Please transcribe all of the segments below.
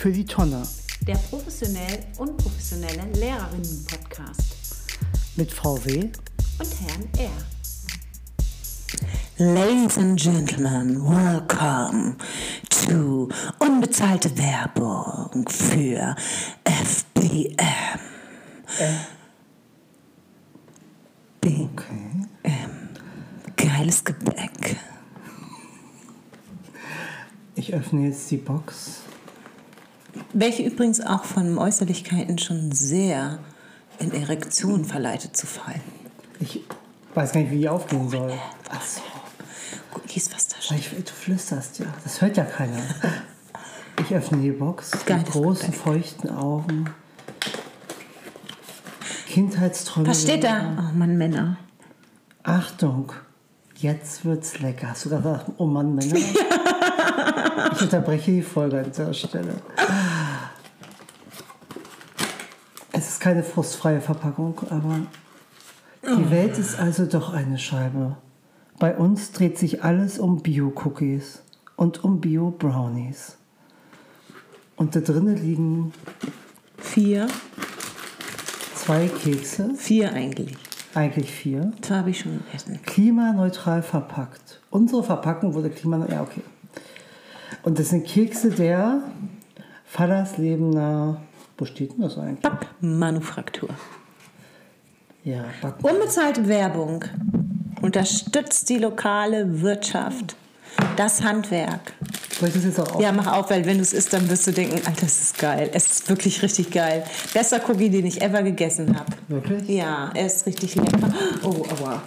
für die Tonne der professionell unprofessionelle Lehrerinnen-Podcast mit VW und Herrn R. Ladies and Gentlemen, welcome to unbezahlte Werbung für FBM. Äh. BM. Geiles Gebäck. Ich öffne jetzt die Box. Welche übrigens auch von Äußerlichkeiten schon sehr in Erektion verleitet zu fallen. Ich weiß gar nicht, wie die aufgehen soll. Ach so. Gut, lies, was da steht. Ich, du flüsterst ja. Das hört ja keiner. Ich öffne die Box mit großen, feuchten Augen. Kindheitsträume. Was steht da? Oh Mann, Männer. Achtung, jetzt wird's lecker. Hast du gesagt, oh Mann, Männer? Ich unterbreche die Folge an dieser Stelle. Es ist keine frustfreie Verpackung, aber die Welt ist also doch eine Scheibe. Bei uns dreht sich alles um Bio-Cookies und um Bio-Brownies. Und da drinnen liegen Vier. zwei Kekse, Vier eigentlich. eigentlich vier. Das habe ich schon essen. klimaneutral verpackt. Unsere Verpackung wurde klimaneutral. Ja, okay. Und das sind Kekse der Fallerslebener. Wo steht denn das eigentlich? Backmanufaktur. Ja, Back. Unbezahlte Werbung unterstützt die lokale Wirtschaft, das Handwerk. Soll ich das jetzt auch auf? Ja, mach auf, weil wenn du es isst, dann wirst du denken, Alter, das ist geil. Es ist wirklich richtig geil. Bester Cookie, den ich ever gegessen habe. Wirklich? Ja, er ist richtig lecker. Oh, aua.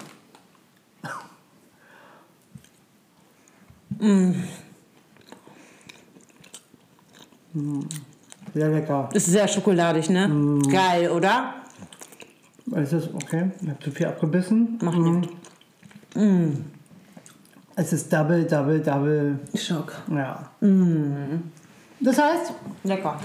Sehr lecker. Ist sehr schokoladig, ne? Geil, oder? Ist das okay? Ich habe zu viel abgebissen. Mach nicht. Es ist Double, Double, Double. Schock. Ja. Das heißt, Lecker.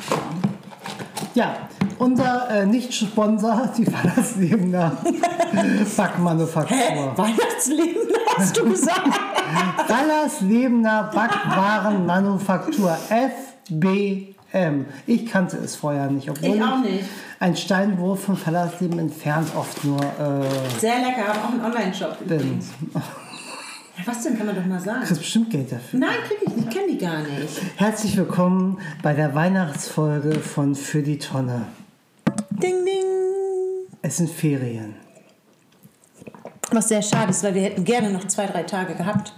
ja, unser äh, Nicht-Sponsor, die Fallerslebener Backmanufaktur. Weihnachtsleben, hast du gesagt? Fallerslebener Backwarenmanufaktur FBM. Ich kannte es vorher nicht, obwohl Ich auch nicht. ein Steinwurf von Fallersleben entfernt oft nur äh, Sehr lecker, habe auch einen Online-Shop. bin. Was denn, kann man doch mal sagen. Du kriegst bestimmt Geld dafür. Nein, krieg ich nicht, kenne die gar nicht. Herzlich willkommen bei der Weihnachtsfolge von Für die Tonne. Ding, ding. Es sind Ferien. Was sehr schade ist, weil wir hätten gerne noch zwei, drei Tage gehabt,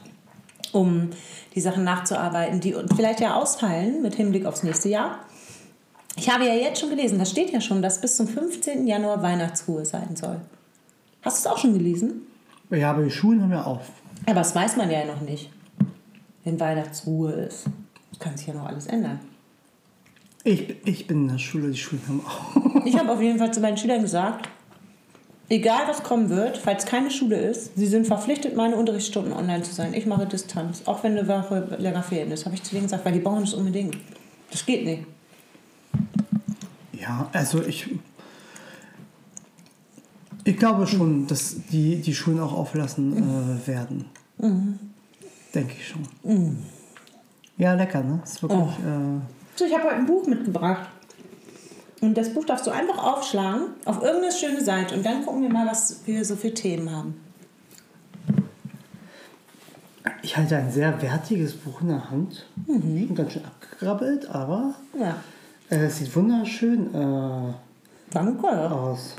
um die Sachen nachzuarbeiten, die vielleicht ja ausfallen mit Hinblick aufs nächste Jahr. Ich habe ja jetzt schon gelesen, da steht ja schon, dass bis zum 15. Januar Weihnachtsruhe sein soll. Hast du es auch schon gelesen? Ja, aber die Schulen haben ja auf. Aber das weiß man ja noch nicht, wenn Weihnachtsruhe ist. Kann sich ja noch alles ändern. Ich, ich bin in der Schule, die Schulen haben auf. Ich habe auf jeden Fall zu meinen Schülern gesagt, egal was kommen wird, falls keine Schule ist, sie sind verpflichtet, meine Unterrichtsstunden online zu sein. Ich mache Distanz, auch wenn eine Woche länger fehlen ist, habe ich zu denen gesagt, weil die brauchen das unbedingt. Das geht nicht. Ja, also ich. Ich glaube schon, dass die, die Schulen auch auflassen äh, werden. Denke ich schon. Ja, lecker, ne? Ist wirklich. Äh, So, ich habe heute ein Buch mitgebracht. Und das Buch darfst du einfach aufschlagen auf irgendeine schöne Seite und dann gucken wir mal, was wir so für Themen haben. ich halte ein sehr wertiges Buch in der Hand. Schon Ganz schön abgegrabbelt, aber Ja, äh, es sieht wunderschön äh, danke. aus.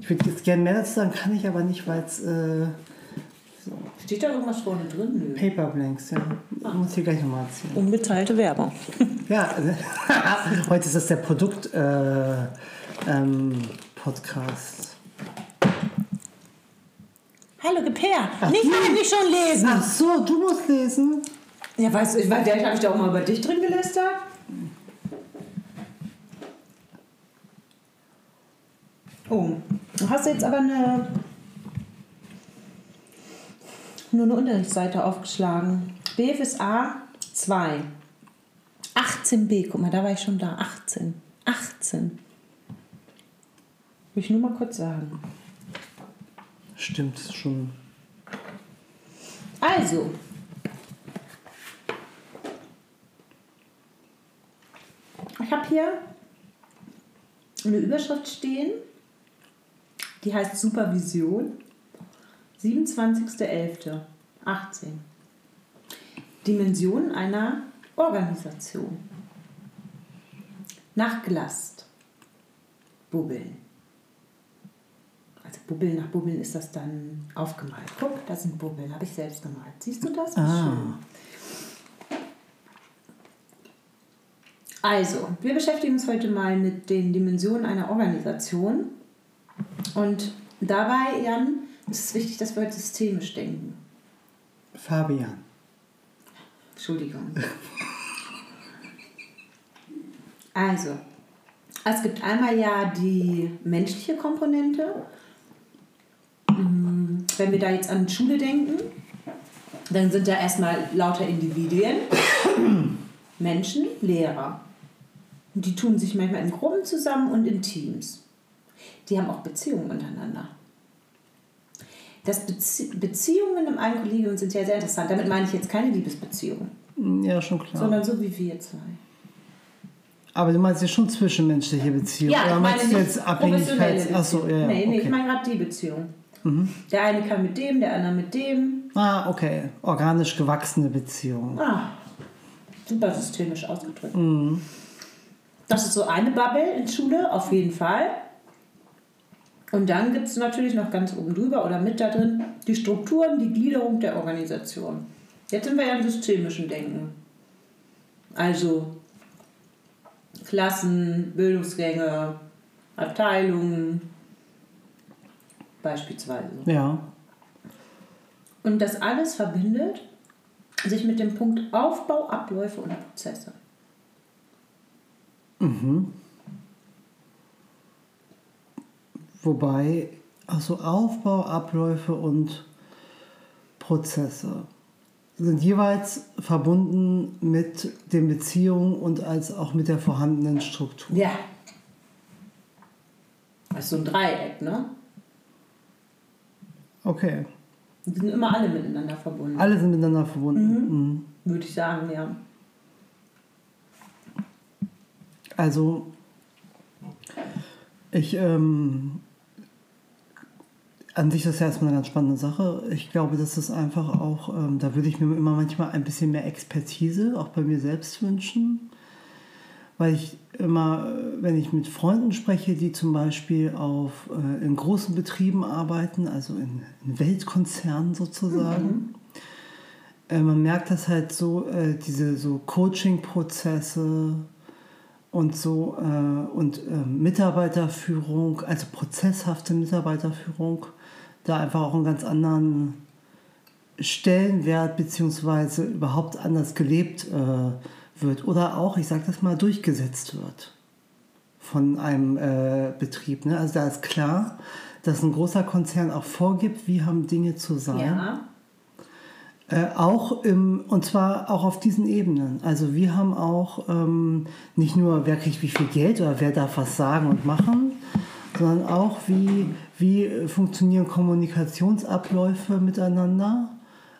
Ich würde jetzt gerne mehr dazu sagen, kann ich aber nicht, weil es äh, Steht da irgendwas vorne drin? Nö. Paper Blanks, ja. Muss ich gleich nochmal erzählen. Unbezahlte Werbung. Ja, äh, heute ist das der Produkt äh, ähm, Podcast. Hallo, gib her. Nicht, du- nicht schon lesen. Ach so, du musst lesen. Ja, weißt du, ich weiß, habe ich da auch mal über dich drin gelästert. Oh, du hast jetzt aber eine nur eine Unterrichtsseite aufgeschlagen. BFSA 2. 18b, guck mal, da war ich schon da. 18. 18. Will ich nur mal kurz sagen. Stimmt, schon. Also. Ich habe hier eine Überschrift stehen, die heißt Supervision, 27.11.18. Dimension einer Organisation. Nachglast. Bubbeln. Also Bubbeln nach Bubbeln ist das dann aufgemalt. Guck, das sind Bubbeln, habe ich selbst gemalt. Siehst du das? Ah. schön. Also, wir beschäftigen uns heute mal mit den Dimensionen einer Organisation. Und dabei, Jan, ist es wichtig, dass wir heute systemisch denken. Fabian. Entschuldigung. Also, es gibt einmal ja die menschliche Komponente. Mm, Wenn wir da jetzt an Schule denken, dann sind da erstmal lauter Individuen, Menschen, Lehrer. Und die tun sich manchmal in Gruppen zusammen und in Teams. Die haben auch Beziehungen untereinander. Das Bezie Beziehungen im einen Kollegium sind ja sehr interessant. Damit meine ich jetzt keine Liebesbeziehungen, Ja, schon klar. sondern so wie wir zwei. Aber du meinst ja schon zwischenmenschliche Beziehungen. Ja, Oder ich meinst du jetzt Abhängigkeits... Achso, ja, ja. Nee, nee, ich okay. meine gerade die Beziehung. Der eine kann mit dem, der andere mit dem. Ah, okay. Organisch gewachsene Beziehungen. Ah, super systemisch ausgedrückt. Mhm. Das ist so eine Bubble in Schule, auf jeden Fall. Und dann gibt es natürlich noch ganz oben drüber oder mit da drin die Strukturen, die Gliederung der Organisation. Jetzt sind wir ja im systemischen Denken. Also Klassen, Bildungsgänge, Abteilungen beispielsweise. Ja. Und das alles verbindet sich mit dem Punkt Aufbau, Abläufe und Prozesse. Wobei, also Aufbau, Abläufe und Prozesse sind jeweils verbunden mit den Beziehungen und als auch mit der vorhandenen Struktur. Ja. Das ist so ein Dreieck, ne? Okay. Die sind immer alle miteinander verbunden. Alle sind miteinander verbunden. Mhm. Würde ich sagen, ja. Also, ich, ähm, an sich ist das ja erstmal eine ganz spannende Sache. Ich glaube, das ist einfach auch, ähm, da würde ich mir immer manchmal ein bisschen mehr Expertise auch bei mir selbst wünschen. Weil ich immer, äh, wenn ich mit Freunden spreche, die zum Beispiel auf, äh, in großen Betrieben arbeiten, also in, in Weltkonzernen sozusagen, äh, man merkt das halt so, äh, diese so Coaching-Prozesse und so äh, und äh, Mitarbeiterführung, also prozesshafte Mitarbeiterführung, da einfach auch einen ganz anderen Stellenwert beziehungsweise überhaupt anders gelebt äh, wird oder auch, ich sage das mal, durchgesetzt wird von einem äh, Betrieb. Ne? Also da ist klar, dass ein großer Konzern auch vorgibt, wie haben Dinge zu sein. Ja. Äh, auch im, und zwar auch auf diesen Ebenen. Also wir haben auch ähm, nicht nur, wer kriegt wie viel Geld oder wer darf was sagen und machen, sondern auch, wie, wie funktionieren Kommunikationsabläufe miteinander.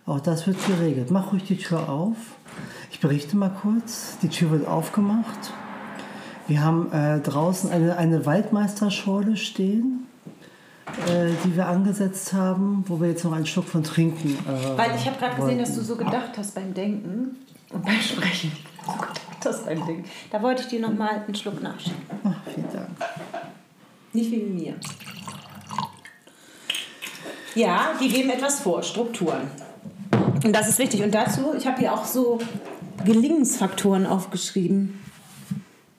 Auch das wird geregelt. Mach ruhig die Tür auf. Ich berichte mal kurz. Die Tür wird aufgemacht. Wir haben äh, draußen eine, eine Waldmeisterschorle stehen, äh, die wir angesetzt haben, wo wir jetzt noch einen Schluck von trinken. Äh, Weil ich habe gerade gesehen, dass du so gedacht hast beim Denken und beim Sprechen. So gedacht hast beim Denken. Da wollte ich dir nochmal einen Schluck nachschieben. Ach, vielen Dank. Nicht wie mir. Ja, die geben etwas vor, Strukturen. Und das ist wichtig. Und dazu, ich habe hier auch so Gelingensfaktoren aufgeschrieben.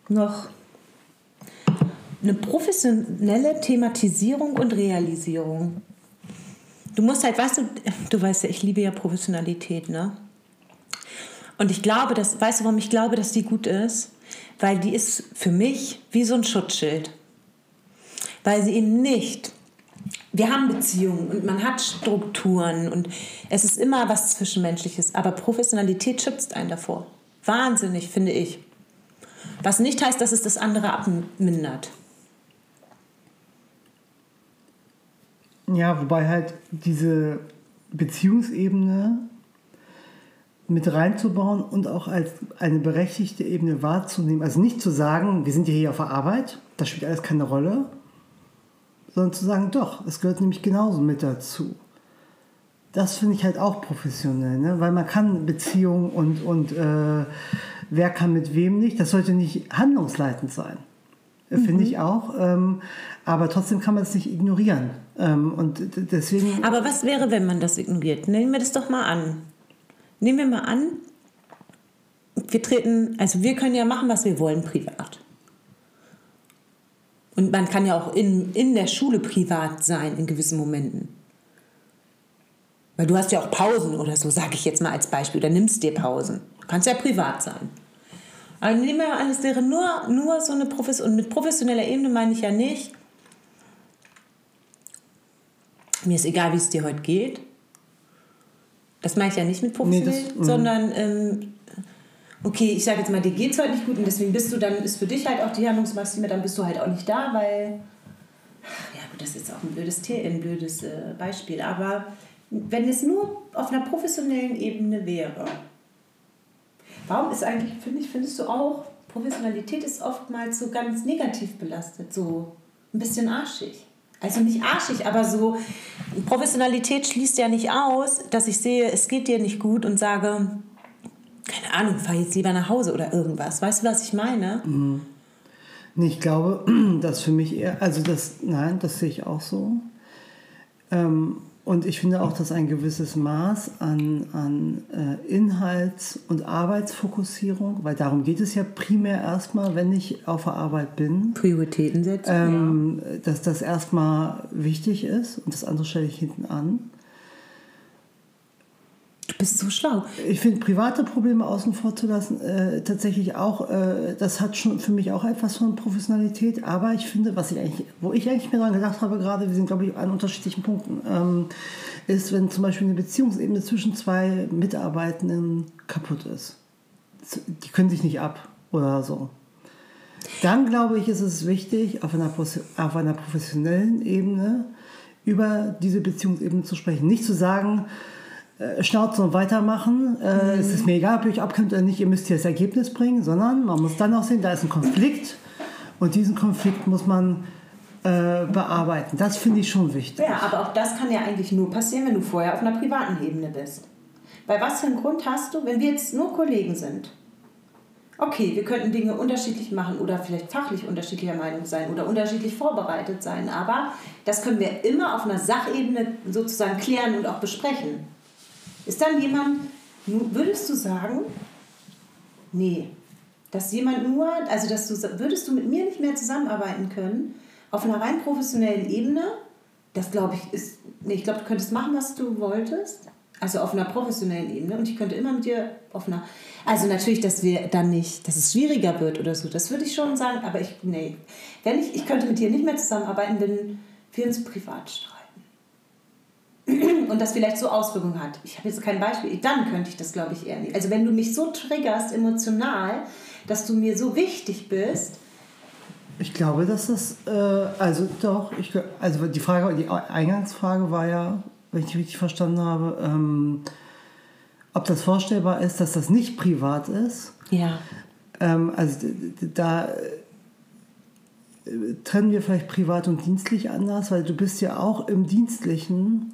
Noch eine professionelle Thematisierung und Realisierung. Du musst halt, weißt du, du weißt ja, ich liebe ja Professionalität, ne? Und ich glaube, dass, weißt du, warum ich glaube, dass die gut ist? Weil die ist für mich wie so ein Schutzschild. Weil sie eben nicht. Wir haben Beziehungen und man hat Strukturen und es ist immer was Zwischenmenschliches, aber Professionalität schützt einen davor. Wahnsinnig, finde ich. Was nicht heißt, dass es das andere abmindert. Ja, wobei halt diese Beziehungsebene mit reinzubauen und auch als eine berechtigte Ebene wahrzunehmen. Also nicht zu sagen, wir sind ja hier auf der Arbeit, das spielt alles keine Rolle, sondern zu sagen, doch, es gehört nämlich genauso mit dazu. Das finde ich halt auch professionell, ne? weil man kann Beziehungen und, und äh, wer kann mit wem nicht, das sollte nicht handlungsleitend sein. Äh, Finde ich auch. Ähm, aber trotzdem kann man es nicht ignorieren. Ähm, und deswegen. Aber was wäre, wenn man das ignoriert? Nehmen wir das doch mal an. Nehmen wir mal an, wir treten, also wir können ja machen, was wir wollen privat. Und man kann ja auch in, in der Schule privat sein in gewissen Momenten. Weil du hast ja auch Pausen oder so, sage ich jetzt mal als Beispiel. Oder nimmst dir Pausen. Du kannst ja privat sein. Aber nehmen wir mal an, es wäre nur, nur so eine Profession. Und mit professioneller Ebene meine ich ja nicht, mir ist egal, wie es dir heute geht. Das meine ich ja nicht mit professionell, Nee, das- mhm. sondern ähm, okay, ich sage jetzt mal, dir geht es heute nicht gut und deswegen bist du dann, ist für dich halt auch die Handlungsmaxime, dann bist du halt auch nicht da, weil, ja gut, das ist auch ein blödes, ein blödes äh, Beispiel, aber wenn es nur auf einer professionellen Ebene wäre, warum ist eigentlich, finde ich, findest du auch, Professionalität ist oftmals so ganz negativ belastet, so ein bisschen arschig. Also nicht arschig, aber so, Professionalität schließt ja nicht aus, dass ich sehe, es geht dir nicht gut und sage, keine Ahnung, fahr jetzt lieber nach Hause oder irgendwas. Weißt du, was ich meine? Nee, ich glaube, dass für mich eher, also das, nein, das sehe ich auch so. Ähm, und ich finde auch, dass ein gewisses Maß an, an äh, Inhalts- und Arbeitsfokussierung, weil darum geht es ja primär erstmal, wenn ich auf der Arbeit bin, Prioritäten setzen. ähm, dass das erstmal wichtig ist und das andere stelle ich hinten an. Du bist so schlau. Ich finde private Probleme außen vor zu lassen äh, tatsächlich auch, äh, das hat schon für mich auch etwas von Professionalität. Aber ich finde, was ich eigentlich, wo ich eigentlich mir daran gedacht habe gerade, wir sind glaube ich an unterschiedlichen Punkten, ähm, ist, wenn zum Beispiel eine Beziehungsebene zwischen zwei Mitarbeitenden kaputt ist. Die können sich nicht ab oder so. Dann glaube ich, ist es wichtig, auf einer, auf einer professionellen Ebene über diese Beziehungsebene zu sprechen. Nicht zu sagen, Schnauze und weitermachen, äh, es ist mir egal, ob ihr euch abkennt oder nicht, ihr müsst hier das Ergebnis bringen, sondern man muss dann auch sehen, da ist ein Konflikt und diesen Konflikt muss man äh, bearbeiten. Das finde ich schon wichtig. Ja, aber auch das kann ja eigentlich nur passieren, wenn du vorher auf einer privaten Ebene bist. Weil was für einen Grund hast du, wenn wir jetzt nur Kollegen sind? Okay, wir könnten Dinge unterschiedlich machen oder vielleicht fachlich unterschiedlicher Meinung sein oder unterschiedlich vorbereitet sein, aber das können wir immer auf einer Sachebene sozusagen klären und auch besprechen. Ist dann jemand, würdest du sagen, nee, dass jemand nur, also dass du, würdest du mit mir nicht mehr zusammenarbeiten können, auf einer rein professionellen Ebene, das glaube ich ist, nee, ich glaube, du könntest machen, was du wolltest, also auf einer professionellen Ebene. Und ich könnte immer mit dir auf einer, also natürlich, dass wir dann nicht, dass es schwieriger wird oder so, das würde ich schon sagen, aber ich, nee, wenn ich, ich könnte mit dir nicht mehr zusammenarbeiten, wenn wir uns privat. streiten und das vielleicht so Auswirkungen hat. Ich habe jetzt kein Beispiel, dann könnte ich das, glaube ich, eher nicht. Also wenn du mich so triggerst emotional, dass du mir so wichtig bist, Ich glaube, dass das, äh, also doch, ich, also die Frage, die Eingangsfrage war ja, wenn ich richtig verstanden habe, ähm, ob das vorstellbar ist, dass das nicht privat ist. ja, Ähm, also da äh, trennen wir vielleicht privat und dienstlich anders, weil du bist ja auch im Dienstlichen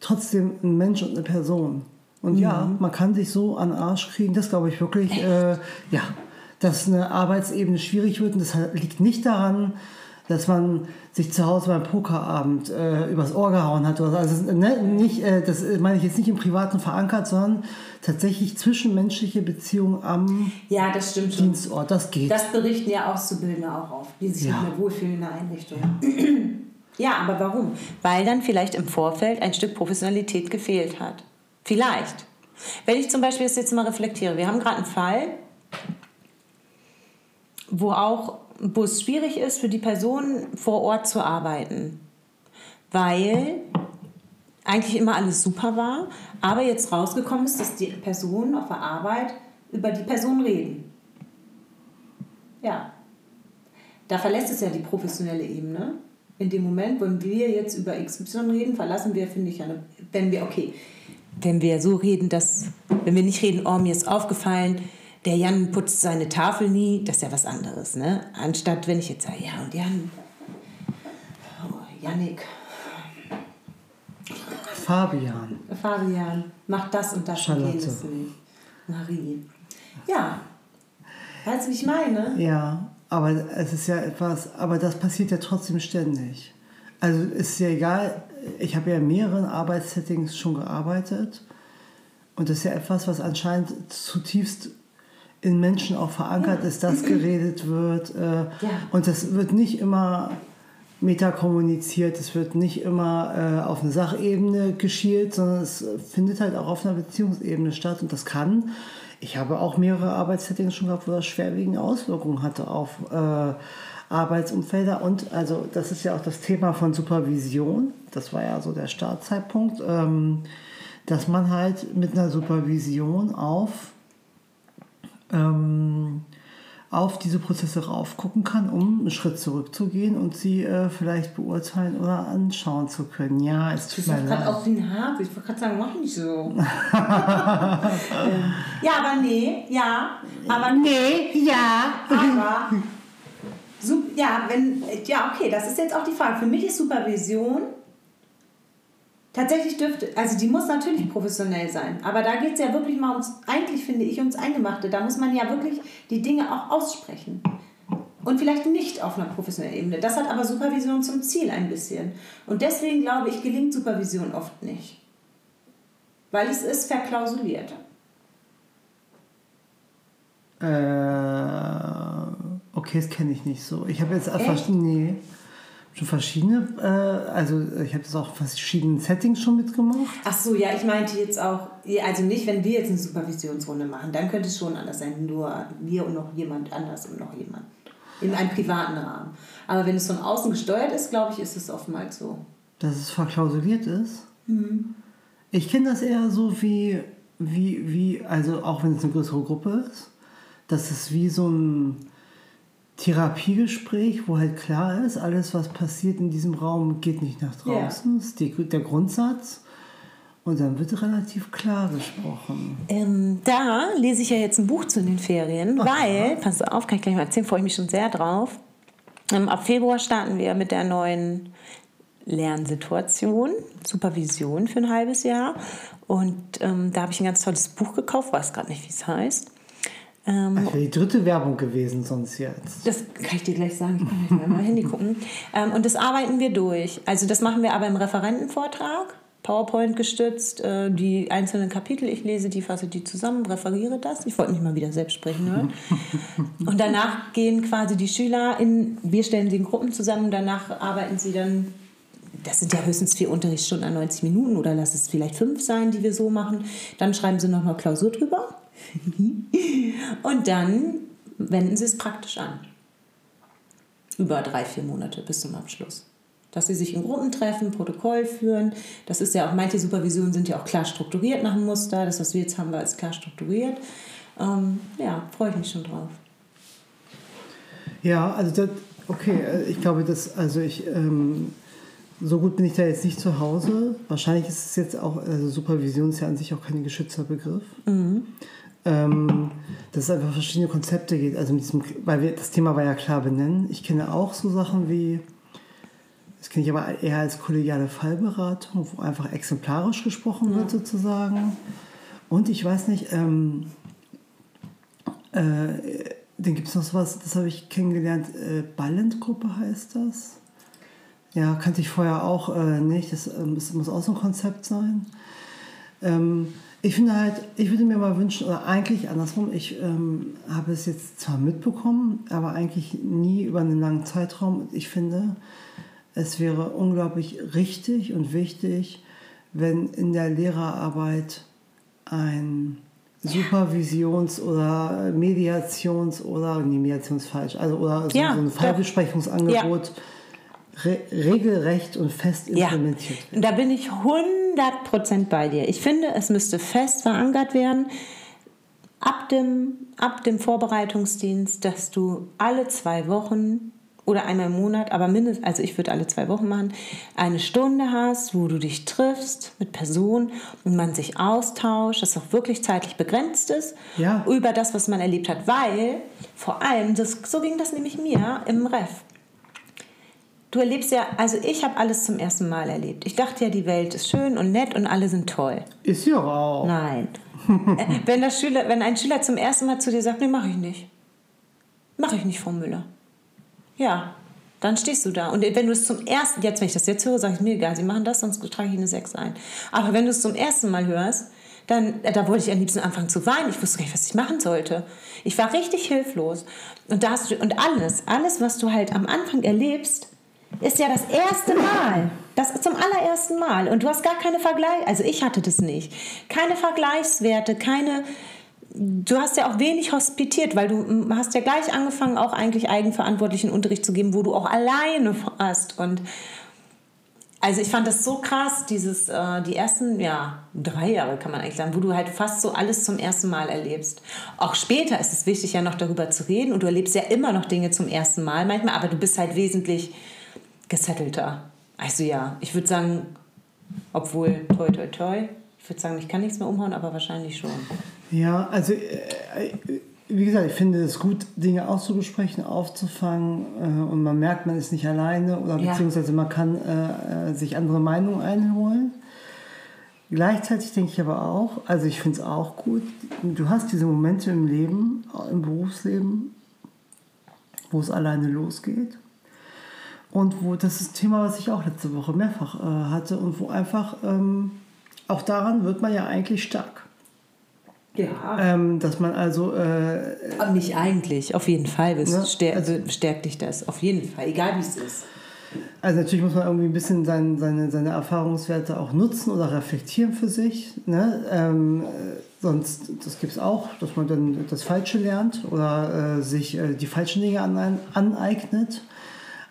trotzdem ein Mensch und eine Person. Und ja, man kann sich so an den Arsch kriegen, das glaube ich wirklich, äh, ja, dass eine Arbeitsebene schwierig wird und das liegt nicht daran, dass man sich zu Hause beim Pokerabend äh, übers Ohr gehauen hat. Oder so. Also ne, nicht, äh, das meine ich jetzt nicht im Privaten verankert, sondern tatsächlich zwischenmenschliche Beziehungen am ja, das. Dienstort. Das geht. Das berichten ja Auszubildende auch auf, die sich Ja. in der Einrichtung. Ja, aber warum? Weil dann vielleicht im Vorfeld ein Stück Professionalität gefehlt hat. Vielleicht. Wenn ich zum Beispiel das jetzt mal reflektiere, wir haben gerade einen Fall, wo auch, wo es schwierig ist für die Person vor Ort zu arbeiten, weil eigentlich immer alles super war, aber jetzt rausgekommen ist, dass die Personen auf der Arbeit über die Person reden. Ja. Da verlässt es ja die professionelle Ebene. In dem Moment, wenn wir jetzt über XY reden, verlassen wir, finde ich, eine, wenn wir, okay, wenn wir so reden, dass, wenn wir nicht reden, oh, mir ist aufgefallen, der Jan putzt seine Tafel nie, das ist ja was anderes, ne? Anstatt wenn ich jetzt sage, ja und Jan, oh, Janik, Fabian. Fabian, macht das und das Charlotte. und jenes nicht. Marie. Ja, weißt du, wie ich meine? Ja, aber es ist ja etwas, aber das passiert ja trotzdem ständig. Also es ist ja egal, ich habe ja in mehreren Arbeitssettings schon gearbeitet und das ist ja etwas, was anscheinend zutiefst in Menschen auch verankert ist, dass geredet wird äh, und das wird nicht immer metakommuniziert, es wird nicht immer äh, auf eine Sachebene geschielt, sondern es findet halt auch auf einer Beziehungsebene statt und das kann, ich habe auch mehrere Arbeitssettings schon gehabt, wo das schwerwiegende Auswirkungen hatte auf äh, Arbeitsumfelder. Und also das ist ja auch das Thema von Supervision, das war ja so der Startzeitpunkt, ähm, dass man halt mit einer Supervision auf ähm, auf diese Prozesse raufgucken kann, um einen Schritt zurückzugehen und sie äh, vielleicht beurteilen oder anschauen zu können. Ja, es tut mir leid. auf den Haare. Ich wollte gerade sagen, mach nicht so. Ähm, ja, aber nee, ja. Aber Nee, ja. Aber, ja, wenn, ja, okay, das ist jetzt auch die Frage. Für mich ist Supervision tatsächlich dürfte, also die muss natürlich professionell sein, aber da geht es ja wirklich mal ums, eigentlich finde ich, ums Eingemachte. Da muss man ja wirklich die Dinge auch aussprechen. Und vielleicht nicht auf einer professionellen Ebene. Das hat aber Supervision zum Ziel ein bisschen. Und deswegen glaube ich, gelingt Supervision oft nicht. Weil es ist verklausuliert. Äh, okay, das kenne ich nicht so. Ich habe jetzt einfach, nee, schon verschiedene, äh, also ich habe das auch in verschiedenen Settings schon mitgemacht. Ach so, ja, ich meinte jetzt auch, also nicht, wenn wir jetzt eine Supervisionsrunde machen, dann könnte es schon anders sein, nur wir und noch jemand anders und noch jemand. In einem privaten Rahmen. Aber wenn es von außen gesteuert ist, glaube ich, ist es oftmals so. Dass es verklausuliert ist. Ich kenne das eher so wie, wie, wie, also auch wenn es eine größere Gruppe ist, dass es wie so ein Therapiegespräch, wo halt klar ist, alles, was passiert in diesem Raum, geht nicht nach Ja. draußen. Das ist die, der Grundsatz. Und dann wird relativ klar gesprochen. Ähm, da lese ich ja jetzt ein Buch zu den Ferien, weil, pass auf, kann ich gleich mal erzählen, freue ich mich schon sehr drauf. Ähm, ab Februar starten wir mit der neuen Lernsituation, Supervision für ein halbes Jahr. Und ähm, da habe ich ein ganz tolles Buch gekauft, weiß gerade nicht, wie es heißt. Ähm, Das wäre die dritte Werbung gewesen sonst jetzt. das kann ich dir gleich sagen. Ich kann gleich mal Handy gucken. Ähm, und das arbeiten wir durch. Also das machen wir aber im Referentenvortrag, PowerPoint gestützt, äh, die einzelnen Kapitel. Ich lese die, fasse die zusammen, referiere das. Ich wollte mich mal wieder selbst sprechen hören. Und danach gehen quasi die Schüler in, wir stellen sie in Gruppen zusammen danach arbeiten sie dann das sind ja höchstens vier Unterrichtsstunden an 90 Minuten oder lass es vielleicht fünf sein, die wir so machen. Dann schreiben sie nochmal Klausur drüber. Und dann wenden sie es praktisch an. Über drei, vier Monate bis zum Abschluss. Dass sie sich in Gruppen treffen, Protokoll führen. Das ist ja auch, manche Supervisionen sind ja auch klar strukturiert nach dem Muster. Das, was wir jetzt haben, war ist klar strukturiert. Ähm, ja, freue ich mich schon drauf. Ja, also das, okay, äh, ich glaube, dass, also ich, ähm, so gut bin ich da jetzt nicht zu Hause. Wahrscheinlich ist es jetzt auch, also Supervision ist ja an sich auch kein geschützter Begriff. Ähm, dass es einfach verschiedene Konzepte geht. Also mit diesem, weil wir, das Thema war ja klar benennen. Ich kenne auch so Sachen wie, das kenne ich aber eher als kollegiale Fallberatung, wo einfach exemplarisch gesprochen wird sozusagen. Und ich weiß nicht, ähm, äh, dann gibt es noch sowas, das habe ich kennengelernt, äh, Ballentgruppe heißt das. Ja, kannte ich vorher auch äh, nicht, das, ähm, das muss auch so ein Konzept sein. Ähm, ich finde halt, ich würde mir mal wünschen, oder eigentlich andersrum, ich ähm, habe es jetzt zwar mitbekommen, aber eigentlich nie über einen langen Zeitraum. Und ich finde, es wäre unglaublich richtig und wichtig, wenn in der Lehrerarbeit ein Supervisions- oder Mediations- oder, nee, Mediations falsch, also oder so, Ja, so ein. Fallbesprechungsangebot re regelrecht und fest Ja, implementiert wird. und da bin ich 100% bei dir. Ich finde, es müsste fest verankert werden, ab dem, ab dem Vorbereitungsdienst, dass du alle zwei Wochen oder einmal im Monat, aber mindestens, also ich würde alle zwei Wochen machen, eine Stunde hast, wo du dich triffst mit Personen und man sich austauscht, das auch wirklich zeitlich begrenzt ist, Ja. über das, was man erlebt hat, weil vor allem, das, so ging das nämlich mir im Ref. Du erlebst ja, also ich habe alles zum ersten Mal erlebt. Ich dachte ja, die Welt ist schön und nett und alle sind toll. Ist ja auch. Nein. Äh, wenn, der Schüler, wenn ein Schüler zum ersten Mal zu dir sagt, nee, mache ich nicht. Mache ich nicht, Frau Müller. Ja, dann stehst du da. Und wenn du es zum ersten, jetzt wenn ich das jetzt höre, sage ich mir egal, sie machen das, sonst trage ich eine 6 ein. Aber wenn du es zum ersten Mal hörst, dann, äh, da wollte ich am liebsten anfangen zu weinen. Ich wusste gar nicht, was ich machen sollte. Ich war richtig hilflos. Und, da hast du, und alles, alles, was du halt am Anfang erlebst, ist ja das erste Mal. Das ist zum allerersten Mal. Und du hast gar keine Vergleich. Also ich hatte das nicht. Keine Vergleichswerte, keine. Du hast ja auch wenig hospitiert, weil du mm, hast ja gleich angefangen, auch eigentlich eigenverantwortlichen Unterricht zu geben, wo du auch alleine warst. Und also ich fand das so krass, dieses, äh, die ersten, ja, drei Jahre kann man eigentlich sagen, wo du halt fast so alles zum ersten Mal erlebst. Auch später ist es wichtig, ja noch darüber zu reden und du erlebst ja immer noch Dinge zum ersten Mal manchmal, aber du bist halt wesentlich gesettelter. Also ja, ich würde sagen, obwohl, toi, toi, toi, ich würde sagen, ich kann nichts mehr umhauen, aber wahrscheinlich schon. Ja, also äh, wie gesagt, ich finde es gut, Dinge auszubesprechen, aufzufangen äh, und man merkt, man ist nicht alleine oder Ja. beziehungsweise man kann äh, äh, sich andere Meinungen einholen. Gleichzeitig denke ich aber auch, also ich finde es auch gut, du hast diese Momente im Leben, im Berufsleben, wo es alleine losgeht. Und wo das ist ein Thema, was ich auch letzte Woche mehrfach äh, hatte und wo einfach, ähm, auch daran wird man ja eigentlich stark. Ja. Ähm, dass man also, äh, Aber nicht eigentlich, auf jeden Fall Ja, stär- also- bestärkt dich das, auf jeden Fall, egal wie es ist. also natürlich muss man irgendwie ein bisschen sein, seine, seine Erfahrungswerte auch nutzen oder reflektieren für sich. Ne? Ähm, äh, sonst, das gibt es auch, dass man dann das Falsche lernt oder äh, sich äh, die falschen Dinge aneignet.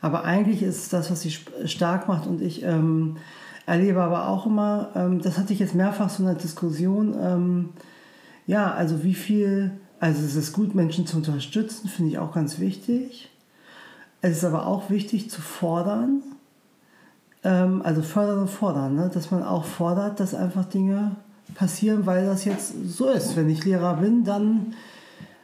Aber eigentlich ist es das, was sie stark macht und ich ähm, erlebe aber auch immer, ähm, das hatte ich jetzt mehrfach so in der Diskussion, ähm, ja, also wie viel, also es ist gut, Menschen zu unterstützen, finde ich auch ganz wichtig. Es ist aber auch wichtig zu fordern, ähm, also fördern und fordern, ne? dass man auch fordert, dass einfach Dinge passieren, weil das jetzt so ist. Wenn ich Lehrer bin, dann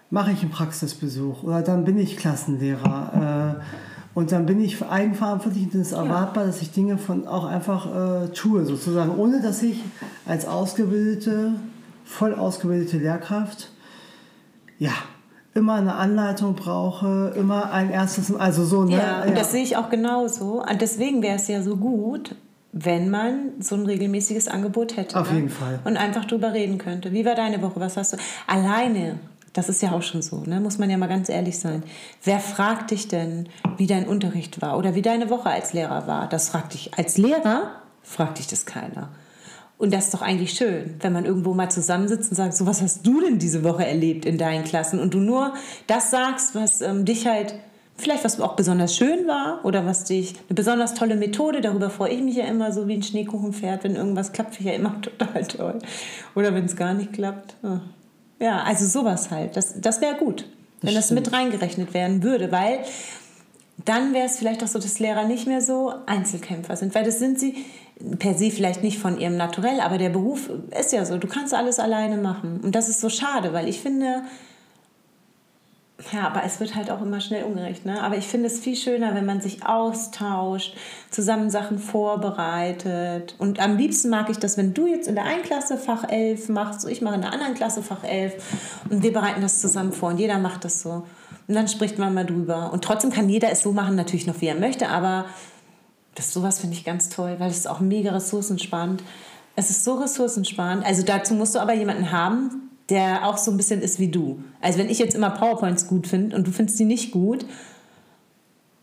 mache ich einen Praxisbesuch oder dann bin ich Klassenlehrer. Äh, und dann bin ich eigenverantwortlich und es ist erwartbar, dass ich Dinge von auch einfach äh, tue, sozusagen, ohne dass ich als ausgebildete, voll ausgebildete Lehrkraft ja immer eine Anleitung brauche, immer ein erstes, also so, ne? Ja, und das sehe ich auch genauso. Und deswegen wäre es ja so gut, wenn man so ein regelmäßiges Angebot hätte. Auf ne? jeden Fall. Und einfach drüber reden könnte. Wie war deine Woche? Was hast du? Alleine, das ist ja auch schon so, ne? muss man ja mal ganz ehrlich sein. Wer fragt dich denn, wie dein Unterricht war oder wie deine Woche als Lehrer war? Das fragt dich. Als Lehrer fragt dich das keiner. Und das ist doch eigentlich schön, wenn man irgendwo mal zusammensitzt und sagt, so was hast du denn diese Woche erlebt in deinen Klassen? Und du nur das sagst, was ähm, dich halt, vielleicht was auch besonders schön war oder was dich, eine besonders tolle Methode, darüber freue ich mich ja immer so wie ein Schneekuchenpferd, wenn irgendwas klappt, finde ich ja immer total toll. Oder wenn es gar nicht klappt. Ah. Ja, also sowas halt, das, das wäre gut, wenn das mit reingerechnet werden würde, weil dann wäre es vielleicht auch so, dass Lehrer nicht mehr so Einzelkämpfer sind, weil das sind sie per se vielleicht nicht von ihrem Naturell, aber der Beruf ist ja so, du kannst alles alleine machen. Und das ist so schade, weil ich finde, ja, aber es wird halt auch immer schnell ungerecht, ne? Aber ich finde es viel schöner, wenn man sich austauscht, zusammen Sachen vorbereitet. Und am liebsten mag ich das, wenn du jetzt in der einen Klasse Fach 11 machst, ich mache in der anderen Klasse Fach 11 und wir bereiten das zusammen vor und jeder macht das so. Und dann spricht man mal drüber. Und trotzdem kann jeder es so machen, natürlich noch wie er möchte, aber das sowas finde ich ganz toll, weil es ist auch mega ressourcensparend. Es ist so ressourcensparend. Also dazu musst du aber jemanden haben, der auch so ein bisschen ist wie du. Also wenn ich jetzt immer PowerPoints gut finde und du findest die nicht gut,